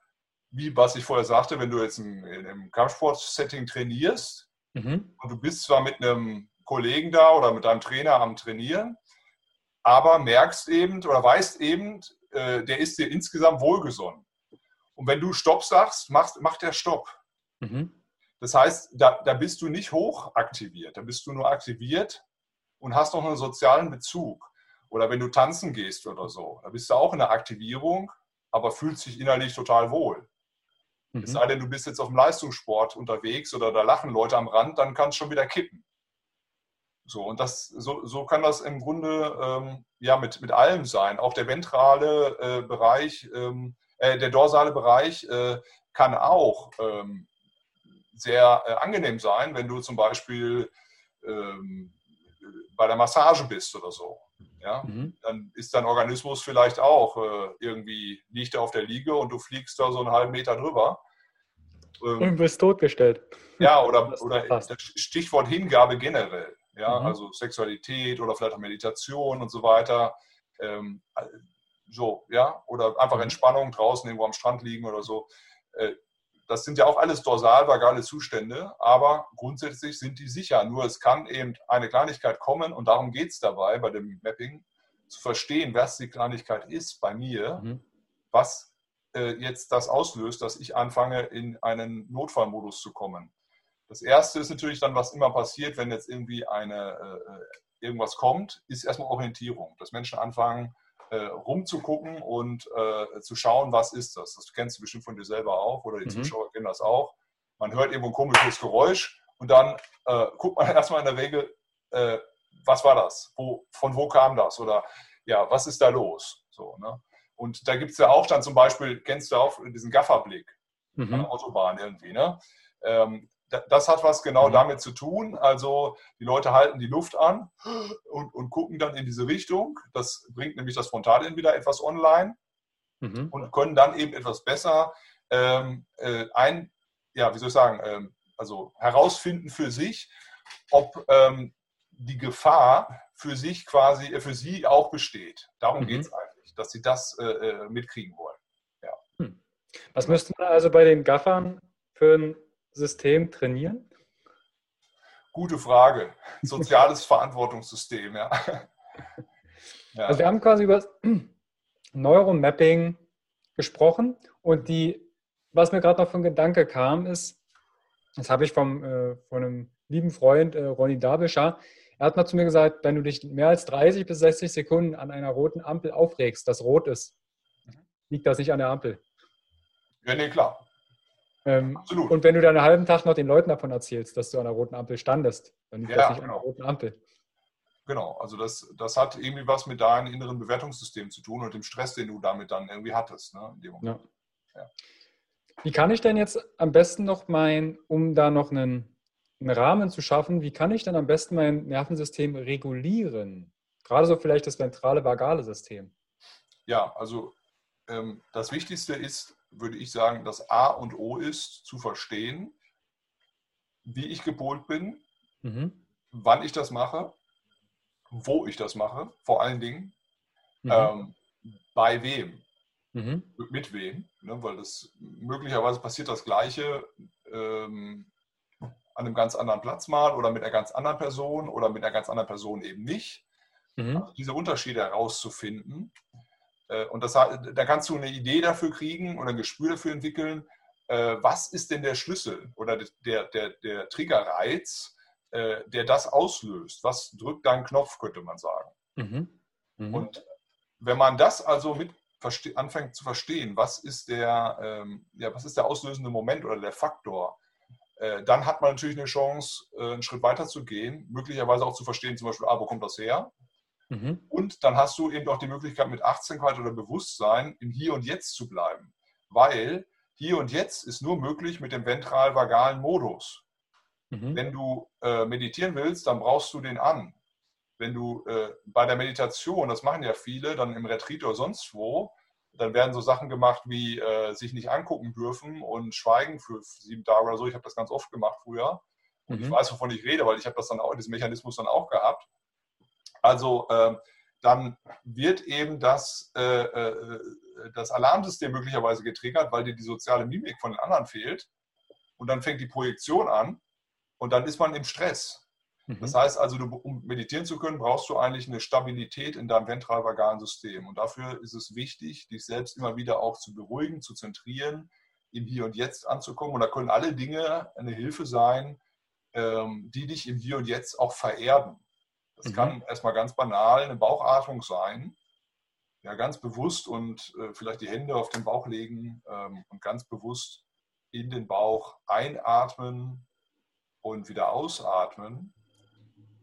wie was ich vorher sagte, wenn du jetzt im, im Kampfsport-Setting trainierst, Mhm. Und du bist zwar mit einem Kollegen da oder mit deinem Trainer am Trainieren, aber merkst eben oder weißt eben, äh, der ist dir insgesamt wohlgesonnen. Und wenn du Stopp sagst, macht, macht der Stopp. Mhm. Das heißt, da, da bist du nicht hoch aktiviert, da bist du nur aktiviert und hast noch einen sozialen Bezug. Oder wenn du tanzen gehst oder so, da bist du auch in der Aktivierung, aber fühlst dich innerlich total wohl. Mhm. Es sei denn, du bist jetzt auf dem Leistungssport unterwegs oder da lachen Leute am Rand, dann kann es schon wieder kippen. So, und das, so, so kann das im Grunde ähm, ja mit, mit allem sein. Auch der ventrale äh, Bereich, ähm, äh, der dorsale Bereich äh, kann auch ähm, sehr äh, angenehm sein, wenn du zum Beispiel ähm, bei der Massage bist oder so. Ja? Mhm. Dann ist dein Organismus vielleicht auch äh, irgendwie, liegt er auf der Liege und du fliegst da so einen halben Meter drüber. Ähm, und bist totgestellt. Ja, [laughs] oder, das oder das Stichwort Hingabe generell. Ja, mhm. also Sexualität oder vielleicht auch Meditation und so weiter. Ähm, so, ja, oder einfach mhm. Entspannung draußen irgendwo am Strand liegen oder so. Äh, das sind ja auch alles dorsal-vagale Zustände, aber grundsätzlich sind die sicher. Nur es kann eben eine Kleinigkeit kommen und darum geht es dabei bei dem Mapping, zu verstehen, was die Kleinigkeit ist bei mir, mhm. was äh, jetzt das auslöst, dass ich anfange, in einen Notfallmodus zu kommen. Das erste ist natürlich dann, was immer passiert, wenn jetzt irgendwie eine, äh, irgendwas kommt, ist erstmal Orientierung. Dass Menschen anfangen, äh, rumzugucken und äh, zu schauen, was ist das. Das kennst du bestimmt von dir selber auch oder die mhm. Zuschauer kennen das auch. Man hört irgendwo ein komisches Geräusch und dann äh, guckt man [laughs] erstmal in der Regel, äh, was war das? Wo, von wo kam das? Oder ja, was ist da los? So, ne? Und da gibt es ja auch dann zum Beispiel, kennst du auch diesen Gafferblick mhm. an der Autobahn irgendwie. Ne? Ähm, das hat was genau mhm. damit zu tun. Also die Leute halten die Luft an und, und, gucken dann in diese Richtung. Das bringt nämlich das Frontalien wieder etwas online mhm. und können dann eben etwas besser ähm, äh, ein, ja, wie soll ich sagen, ähm, also herausfinden für sich, ob ähm, die Gefahr für sich quasi, äh, für sie auch besteht. Darum mhm. geht es eigentlich, dass sie das äh, äh, mitkriegen wollen. Ja. Hm. Was müsste man also bei den Gaffern für ein System trainieren? Gute Frage. Soziales [laughs] Verantwortungssystem, ja. ja. [laughs] Also wir haben quasi über [clears throat] Neuromapping gesprochen und die, was mir gerade noch für ein Gedanke kam, ist, das habe ich vom, äh, von einem lieben Freund, äh, Ronny Dabischer, er hat mal zu mir gesagt, wenn du dich mehr als 30 bis 60 Sekunden an einer roten Ampel aufregst, das rot ist, liegt das nicht an der Ampel. Ja, nee, klar. Ähm, Absolut. Und wenn du dann einen halben Tag noch den Leuten davon erzählst, dass du an der roten Ampel standest, dann liegt ja, das nicht genau. an der roten Ampel. Genau, also das, das hat irgendwie was mit deinem inneren Bewertungssystem zu tun und dem Stress, den du damit dann irgendwie hattest. Ne, ja. Ja. Wie kann ich denn jetzt am besten noch mein, um da noch einen, einen Rahmen zu schaffen, wie kann ich denn am besten mein Nervensystem regulieren? Gerade so vielleicht das ventrale vagale System. Ja, also ähm, das Wichtigste ist, würde ich sagen, das A und O ist, zu verstehen, wie ich gepolt bin, mhm. wann ich das mache, wo ich das mache, vor allen Dingen, mhm. ähm, bei wem, mhm. mit wem, ne, weil das möglicherweise passiert das Gleiche ähm, an einem ganz anderen Platz mal oder mit einer ganz anderen Person oder mit einer ganz anderen Person eben nicht. Mhm. Also diese Unterschiede herauszufinden und das, da kannst du eine Idee dafür kriegen oder ein Gespür dafür entwickeln, äh, was ist denn der Schlüssel oder der, der, der Triggerreiz, äh, der das auslöst. Was drückt deinen Knopf, könnte man sagen. Mhm. Mhm. Und wenn man das also mit anfängt zu verstehen, was ist der, ähm, ja, was ist der auslösende Moment oder der Faktor, dann hat man natürlich eine Chance, einen Schritt weiter zu gehen, möglicherweise auch zu verstehen, zum Beispiel, ah, wo kommt das her? Mhm. Und dann hast du eben auch die Möglichkeit, mit Achtsamkeit oder Bewusstsein im Hier und Jetzt zu bleiben. Weil hier und jetzt ist nur möglich mit dem ventral-vagalen Modus. Mhm. Wenn du äh, meditieren willst, dann brauchst du den an. Wenn du äh, bei der Meditation, das machen ja viele, dann im Retreat oder sonst wo, dann werden so Sachen gemacht wie äh, sich nicht angucken dürfen und schweigen für sieben Tage oder so. Ich habe das ganz oft gemacht früher. Und mhm. ich weiß, wovon ich rede, weil ich habe das dann auch, diesen Mechanismus dann auch gehabt. Also äh, dann wird eben das, äh, äh, das Alarmsystem möglicherweise getriggert, weil dir die soziale Mimik von den anderen fehlt. Und dann fängt die Projektion an und dann ist man im Stress. Mhm. Das heißt also, du, um meditieren zu können, brauchst du eigentlich eine Stabilität in deinem ventralvagalen System. Und dafür ist es wichtig, dich selbst immer wieder auch zu beruhigen, zu zentrieren, im Hier und Jetzt anzukommen. Und da können alle Dinge eine Hilfe sein, ähm, die dich im Hier und Jetzt auch vererden. Das mhm. kann erstmal ganz banal eine Bauchatmung sein. Ja, ganz bewusst und äh, vielleicht die Hände auf den Bauch legen ähm, und ganz bewusst in den Bauch einatmen und wieder ausatmen.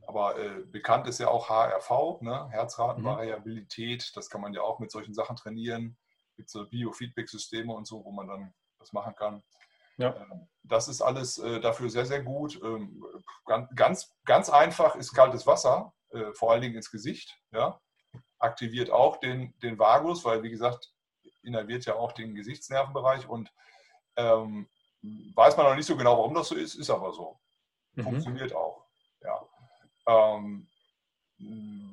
Aber äh, bekannt ist ja auch HRV, ne? Herzratenvariabilität. Das kann man ja auch mit solchen Sachen trainieren. Es gibt so Biofeedback-Systeme und so, wo man dann das machen kann. Ja. Ähm, das ist alles äh, dafür sehr, sehr gut. Ähm, ganz, ganz einfach ist kaltes Wasser, äh, vor allen Dingen ins Gesicht. Ja. Aktiviert auch den, den Vagus, weil, wie gesagt, innerviert ja auch den Gesichtsnervenbereich und ähm, weiß man noch nicht so genau, warum das so ist, ist aber so. Mhm. Funktioniert auch. Ja. Ähm,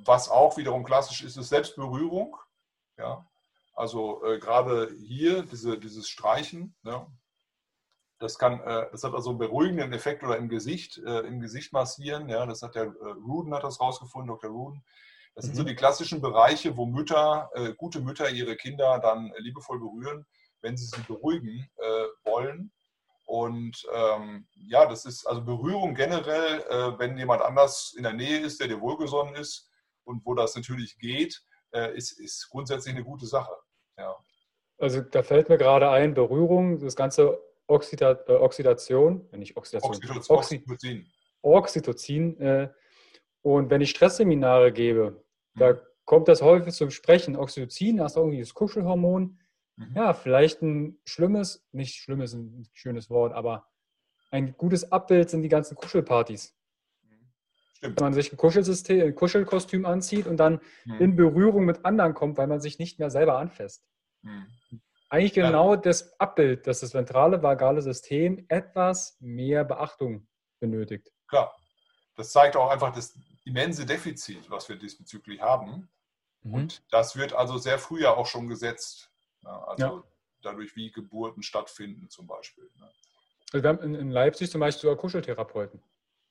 was auch wiederum klassisch ist, ist Selbstberührung. Ja. Also äh, gerade hier diese, dieses Streichen, ne? Das, kann, äh, das hat also einen beruhigenden Effekt oder im Gesicht, äh, im Gesicht massieren. Ja, das hat der äh, Ruden hat das rausgefunden, Dr. Ruden. Das sind so mhm. die klassischen Bereiche, wo Mütter, äh, gute Mütter ihre Kinder dann liebevoll berühren, wenn sie sie beruhigen äh, wollen. Und ähm, ja, das ist also Berührung generell, äh, wenn jemand anders in der Nähe ist, der dir wohlgesonnen ist und wo das natürlich geht, ist, ist grundsätzlich eine gute Sache. Ja. Also da fällt mir gerade ein, Berührung, das ganze Oxida äh, Oxidation, äh, nicht Oxidation, Oxytocin. Oxytocin. Oxytocin äh, und wenn ich Stressseminare gebe, mhm. da kommt das häufig zum Sprechen. Oxytocin, das ist irgendwie das Kuschelhormon. Mhm. Ja, vielleicht ein schlimmes, nicht schlimmes, ein schönes Wort, aber ein gutes Abbild sind die ganzen Kuschelpartys. Stimmt. Wenn man sich ein, Kuschelsystem, ein Kuschelkostüm anzieht und dann mhm. in Berührung mit anderen kommt, weil man sich nicht mehr selber anfasst. Eigentlich genau ja. das Abbild, dass das ventrale vagale System etwas mehr Beachtung benötigt. Klar. Das zeigt auch einfach das immense Defizit, was wir diesbezüglich haben. Mhm. Und das wird also sehr früh ja auch schon gesetzt. Also ja. dadurch, wie Geburten stattfinden zum Beispiel. Ne? Also wir haben in, Leipzig zum Beispiel sogar Kuscheltherapeuten.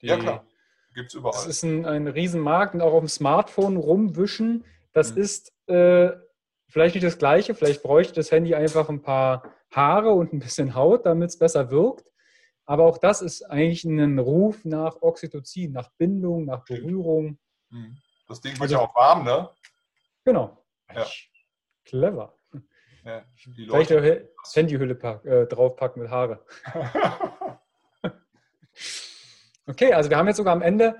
Ja, klar. Gibt es überall. Das ist ein, ein Riesenmarkt und auch auf dem Smartphone rumwischen. Das mhm. ist äh, vielleicht nicht das Gleiche. Vielleicht bräuchte das Handy einfach ein paar Haare und ein bisschen Haut, damit es besser wirkt. Aber auch das ist eigentlich ein Ruf nach Oxytocin, nach Bindung, nach Berührung. Mhm. Das Ding wird also, ja auch warm, ne? Genau. Ja. Clever. Ja. Vielleicht Handyhülle pack, äh, draufpacken mit Haare. [laughs] okay, also wir haben jetzt sogar am Ende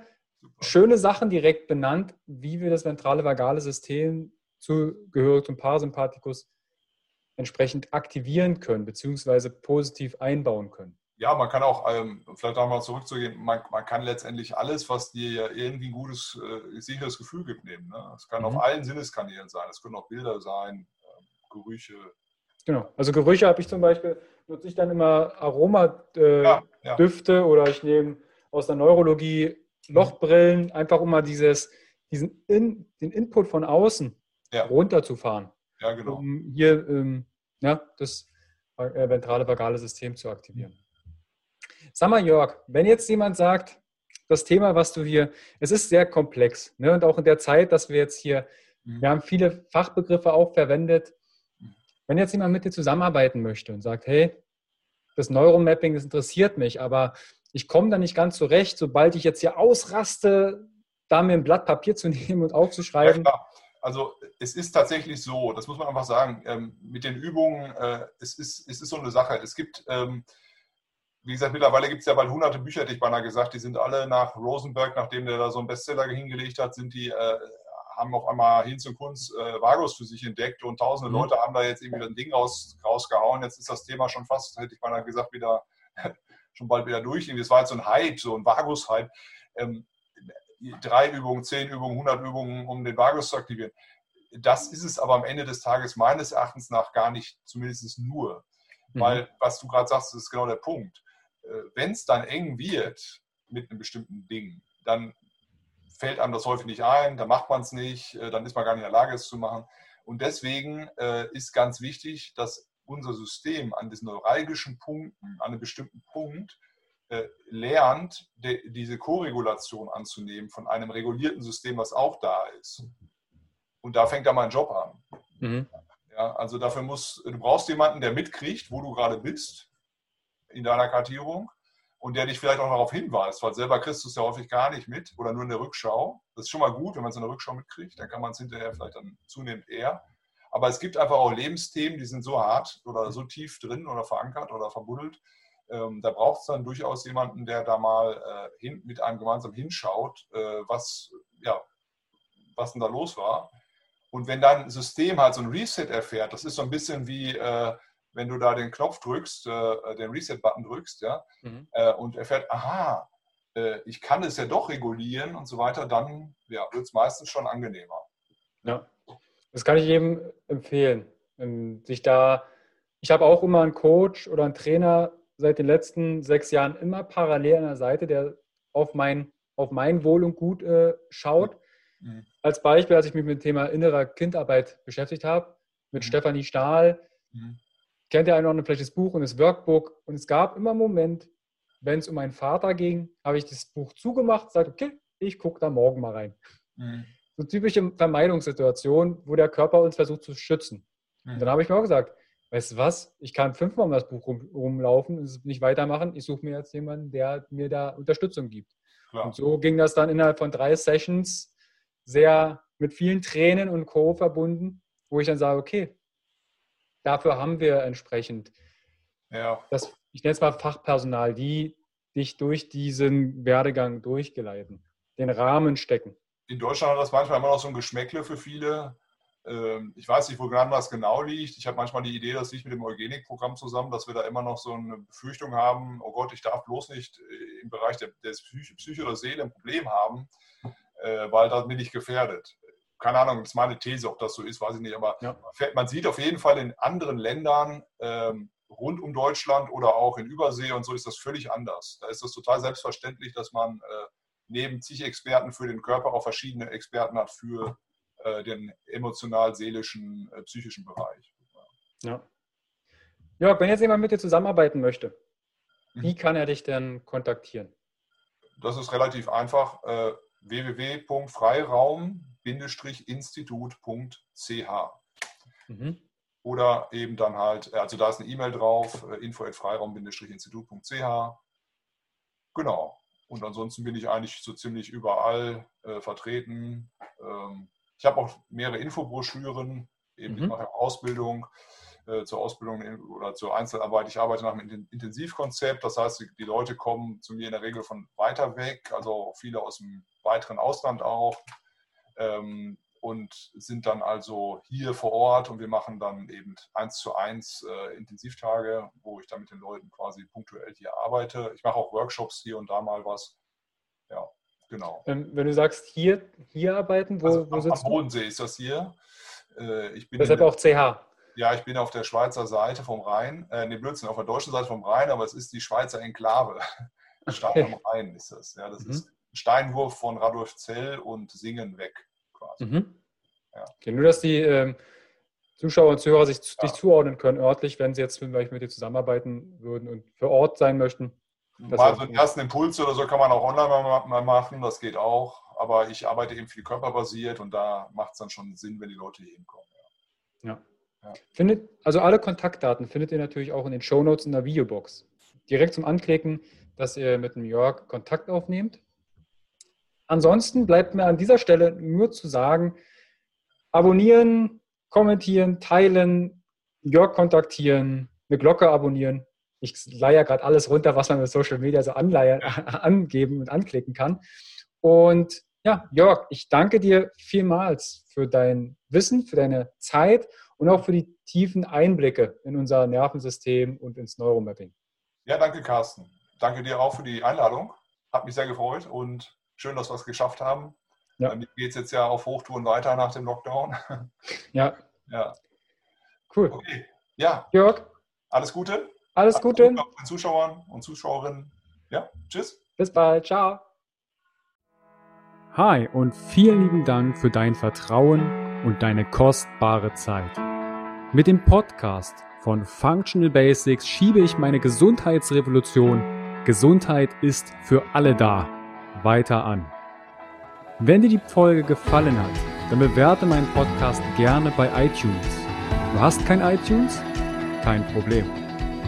schöne Sachen direkt benannt, wie wir das ventrale vagale System zugehörig zum Parasympathikus entsprechend aktivieren können, beziehungsweise positiv einbauen können. Ja, man kann auch, ähm, vielleicht einmal zurückzugehen, man, man, kann letztendlich alles, was dir irgendwie ein gutes, äh, sicheres Gefühl gibt, nehmen. Ne? Es kann mhm. auf allen Sinneskanälen sein, es können auch Bilder sein, Gerüche. Genau, also Gerüche habe ich zum Beispiel, nutze ich dann immer Aromadüfte äh, ja, ja. oder ich nehme aus der Neurologie Lochbrillen, einfach um mal dieses, diesen In, den Input von außen ja. runterzufahren. Ja, genau. Um hier ähm, ja, das äh, ventrale vagale System zu aktivieren. Sag mal, Jörg, wenn jetzt jemand sagt, das Thema, was du hier, es ist sehr komplex. Ne? Und auch in der Zeit, dass wir jetzt hier, mhm. wir haben viele Fachbegriffe auch verwendet, wenn jetzt jemand mit dir zusammenarbeiten möchte und sagt, hey, das Neuromapping, das interessiert mich, aber ich komme da nicht ganz zurecht, sobald ich jetzt hier ausraste, da mir ein Blatt Papier zu [laughs] nehmen und aufzuschreiben. Ja, also es ist tatsächlich so, das muss man einfach sagen, ähm, mit den Übungen, äh, es, ist, es ist so eine Sache. Es gibt, ähm, wie gesagt, mittlerweile gibt es ja bald hunderte Bücher, hätte ich beinahe gesagt, die sind alle nach Rosenberg, nachdem der da so einen Bestseller hingelegt hat, sind die äh, haben auf einmal Hinz und Kunz äh, Vagus für sich entdeckt und tausende mhm. Leute haben da jetzt irgendwie ein Ding raus, rausgehauen. Jetzt ist das Thema schon fast, hätte ich mal gesagt, wieder [laughs] schon bald wieder durch. Es war jetzt so ein Hype, so ein Vagus-Hype. Ähm, drei Übungen, zehn Übungen, 100 Übungen, um den Vagus zu aktivieren. Das ist es aber am Ende des Tages meines Erachtens nach gar nicht, zumindest nur. Mhm. Weil, was du gerade sagst, ist genau der Punkt. Äh, Wenn es dann eng wird mit einem bestimmten Ding, dann fällt einem das häufig nicht ein, dann macht man es nicht, äh, dann ist man gar nicht in der Lage, es zu machen. Und deswegen äh, ist ganz wichtig, dass unser System an diesen neuralgischen Punkten, an einem bestimmten Punkt, äh, lernt, diese Koregulation anzunehmen von einem regulierten System, was auch da ist. Und da fängt dann mein Job an. Mhm. Ja, also dafür muss, du brauchst jemanden, der mitkriegt, wo du gerade bist in deiner Kartierung und der dich vielleicht auch darauf hinweist, weil selber kriegst du es ja häufig gar nicht mit oder nur in der Rückschau. Das ist schon mal gut, wenn man es in der Rückschau mitkriegt, dann kann man es hinterher vielleicht dann zunehmend eher. Aber es gibt einfach auch Lebensthemen, die sind so hart oder so tief drin oder verankert oder verbuddelt. Ähm, da braucht es dann durchaus jemanden, der da mal äh, hin, mit einem gemeinsam hinschaut, äh, was, ja, was denn da los war. Und wenn dein System halt so ein Reset erfährt, das ist so ein bisschen wie, äh, wenn du da den Knopf drückst, äh, den Reset-Button drückst, ja, mhm. äh, und erfährt, aha, äh, ich kann es ja doch regulieren und so weiter, dann ja, wird es meistens schon angenehmer. Ja, das kann ich jedem empfehlen. Sich da, ich habe auch immer einen Coach oder einen Trainer seit den letzten sechs Jahren immer parallel an der Seite, der auf mein, auf mein Wohl und Gut äh, schaut. Mhm. Als Beispiel, als ich mich mit dem Thema innerer Kindarbeit beschäftigt habe, mit mhm. Stefanie Stahl, mhm kennt der eine oder andere vielleicht das Buch und das Workbook. Und es gab immer einen Moment, wenn es um meinen Vater ging, habe ich das Buch zugemacht, gesagt, okay, ich gucke da morgen mal rein. Mhm. So typische Vermeidungssituation, wo der Körper uns versucht zu schützen. Mhm. Und dann habe ich mir auch gesagt, weißt du was, ich kann fünfmal um das Buch rum, rumlaufen und nicht weitermachen. Ich suche mir jetzt jemanden, der mir da Unterstützung gibt. Klar. Und so ging das dann innerhalb von drei Sessions sehr mit vielen Tränen und Co. verbunden, wo ich dann sage, okay, dafür haben wir entsprechend ja. das, ich nenne es mal Fachpersonal, die dich durch diesen Werdegang durchgeleiten, den Rahmen stecken. In Deutschland hat das manchmal immer noch so ein Geschmäckle für viele. Ähm, ich weiß nicht, woran das genau liegt. Ich habe manchmal die Idee, das liegt mit dem Eugenik-Programm zusammen, dass wir da immer noch so eine Befürchtung haben, oh Gott, ich darf bloß nicht äh, im Bereich der, der Psyche oder Seele ein Problem haben, äh, weil das bin ich gefährdet. Keine Ahnung, das ist meine These, ob das so ist, weiß ich nicht. Aber ja. man sieht auf jeden Fall in anderen Ländern ähm, rund um Deutschland oder auch in Übersee und so ist das völlig anders. Da ist das total selbstverständlich, dass man äh, neben zig Experten für den Körper auch verschiedene Experten hat für äh, den emotional-seelischen, äh, psychischen Bereich. Ja. Jörg, wenn jetzt jemand mit dir zusammenarbeiten möchte, wie mhm. kann er dich denn kontaktieren? Das ist relativ einfach. Äh, www.freiraum-institut.ch mhm. Oder eben dann halt, also da ist eine E-Mail drauf, info.freiraum-institut.ch. Genau. Und ansonsten bin ich eigentlich so ziemlich überall äh, vertreten. Ähm, ich habe auch mehrere Infobroschüren, eben mhm. ich mache Ausbildung äh, zur Ausbildung oder zur Einzelarbeit. Ich arbeite nach einem Intensivkonzept, das heißt, die, Leute kommen zu mir in der Regel von weiter weg, also viele aus dem weiteren Ausland auch. Ähm, und sind dann also hier vor Ort und wir machen dann eben eins zu eins äh, Intensivtage, wo ich dann mit den Leuten quasi punktuell hier arbeite. Ich mache auch Workshops hier und da mal was. Ja, Genau. Wenn, wenn du sagst, hier, hier arbeiten, wo, also wo sitzt am Bodensee ist das hier. Äh, ich bin Deshalb der, auch CH. Ja, ich bin auf der Schweizer Seite vom Rhein. Äh, ne, Blödsinn, auf der deutschen Seite vom Rhein, aber es ist die Schweizer Enklave. [laughs] Stadt am Rhein ist das. Ja, das mhm. ist ein Steinwurf von Radolfzell und Singen weg quasi. Mhm. Ja. Okay, nur, dass die ähm, Zuschauer und Zuhörer sich ja. dich zuordnen können örtlich, wenn sie jetzt vielleicht mit dir zusammenarbeiten würden und für Ort sein möchten. Mal so einen ersten Impuls oder so kann man auch online mal machen, das geht auch. Aber ich arbeite eben viel körperbasiert und da macht es dann schon Sinn, wenn die Leute hier hinkommen. Ja. ja. Findet, also alle Kontaktdaten findet ihr natürlich auch in den Shownotes in der Videobox. Direkt zum Anklicken, dass ihr mit dem Jörg Kontakt aufnehmt. Ansonsten bleibt mir an dieser Stelle nur zu sagen, abonnieren, kommentieren, teilen, Jörg kontaktieren, eine Glocke abonnieren ich leihe gerade alles runter, was man mit Social Media so anleihen, [laughs] angeben und anklicken kann. Und ja, Jörg, ich danke dir vielmals für dein Wissen, für deine Zeit und auch für die tiefen Einblicke in unser Nervensystem und ins Neuromapping. Ja, danke, Carsten. Danke dir auch für die Einladung. Hat mich sehr gefreut und schön, dass wir es geschafft haben. Ja. Mir geht es jetzt ja auf Hochtouren weiter nach dem Lockdown. Ja. [laughs] Ja. Cool. Okay. Ja. Jörg. Alles Gute. Alles Gute. Gute den Zuschauern und Zuschauerinnen. Ja, tschüss. Bis bald. Ciao. Hi und vielen lieben Dank für dein Vertrauen und deine kostbare Zeit. Mit dem Podcast von Functional Basics schiebe ich meine Gesundheitsrevolution Gesundheit ist für alle da weiter an. Wenn dir die Folge gefallen hat, dann bewerte meinen Podcast gerne bei iTunes. Du hast kein iTunes? Kein Problem.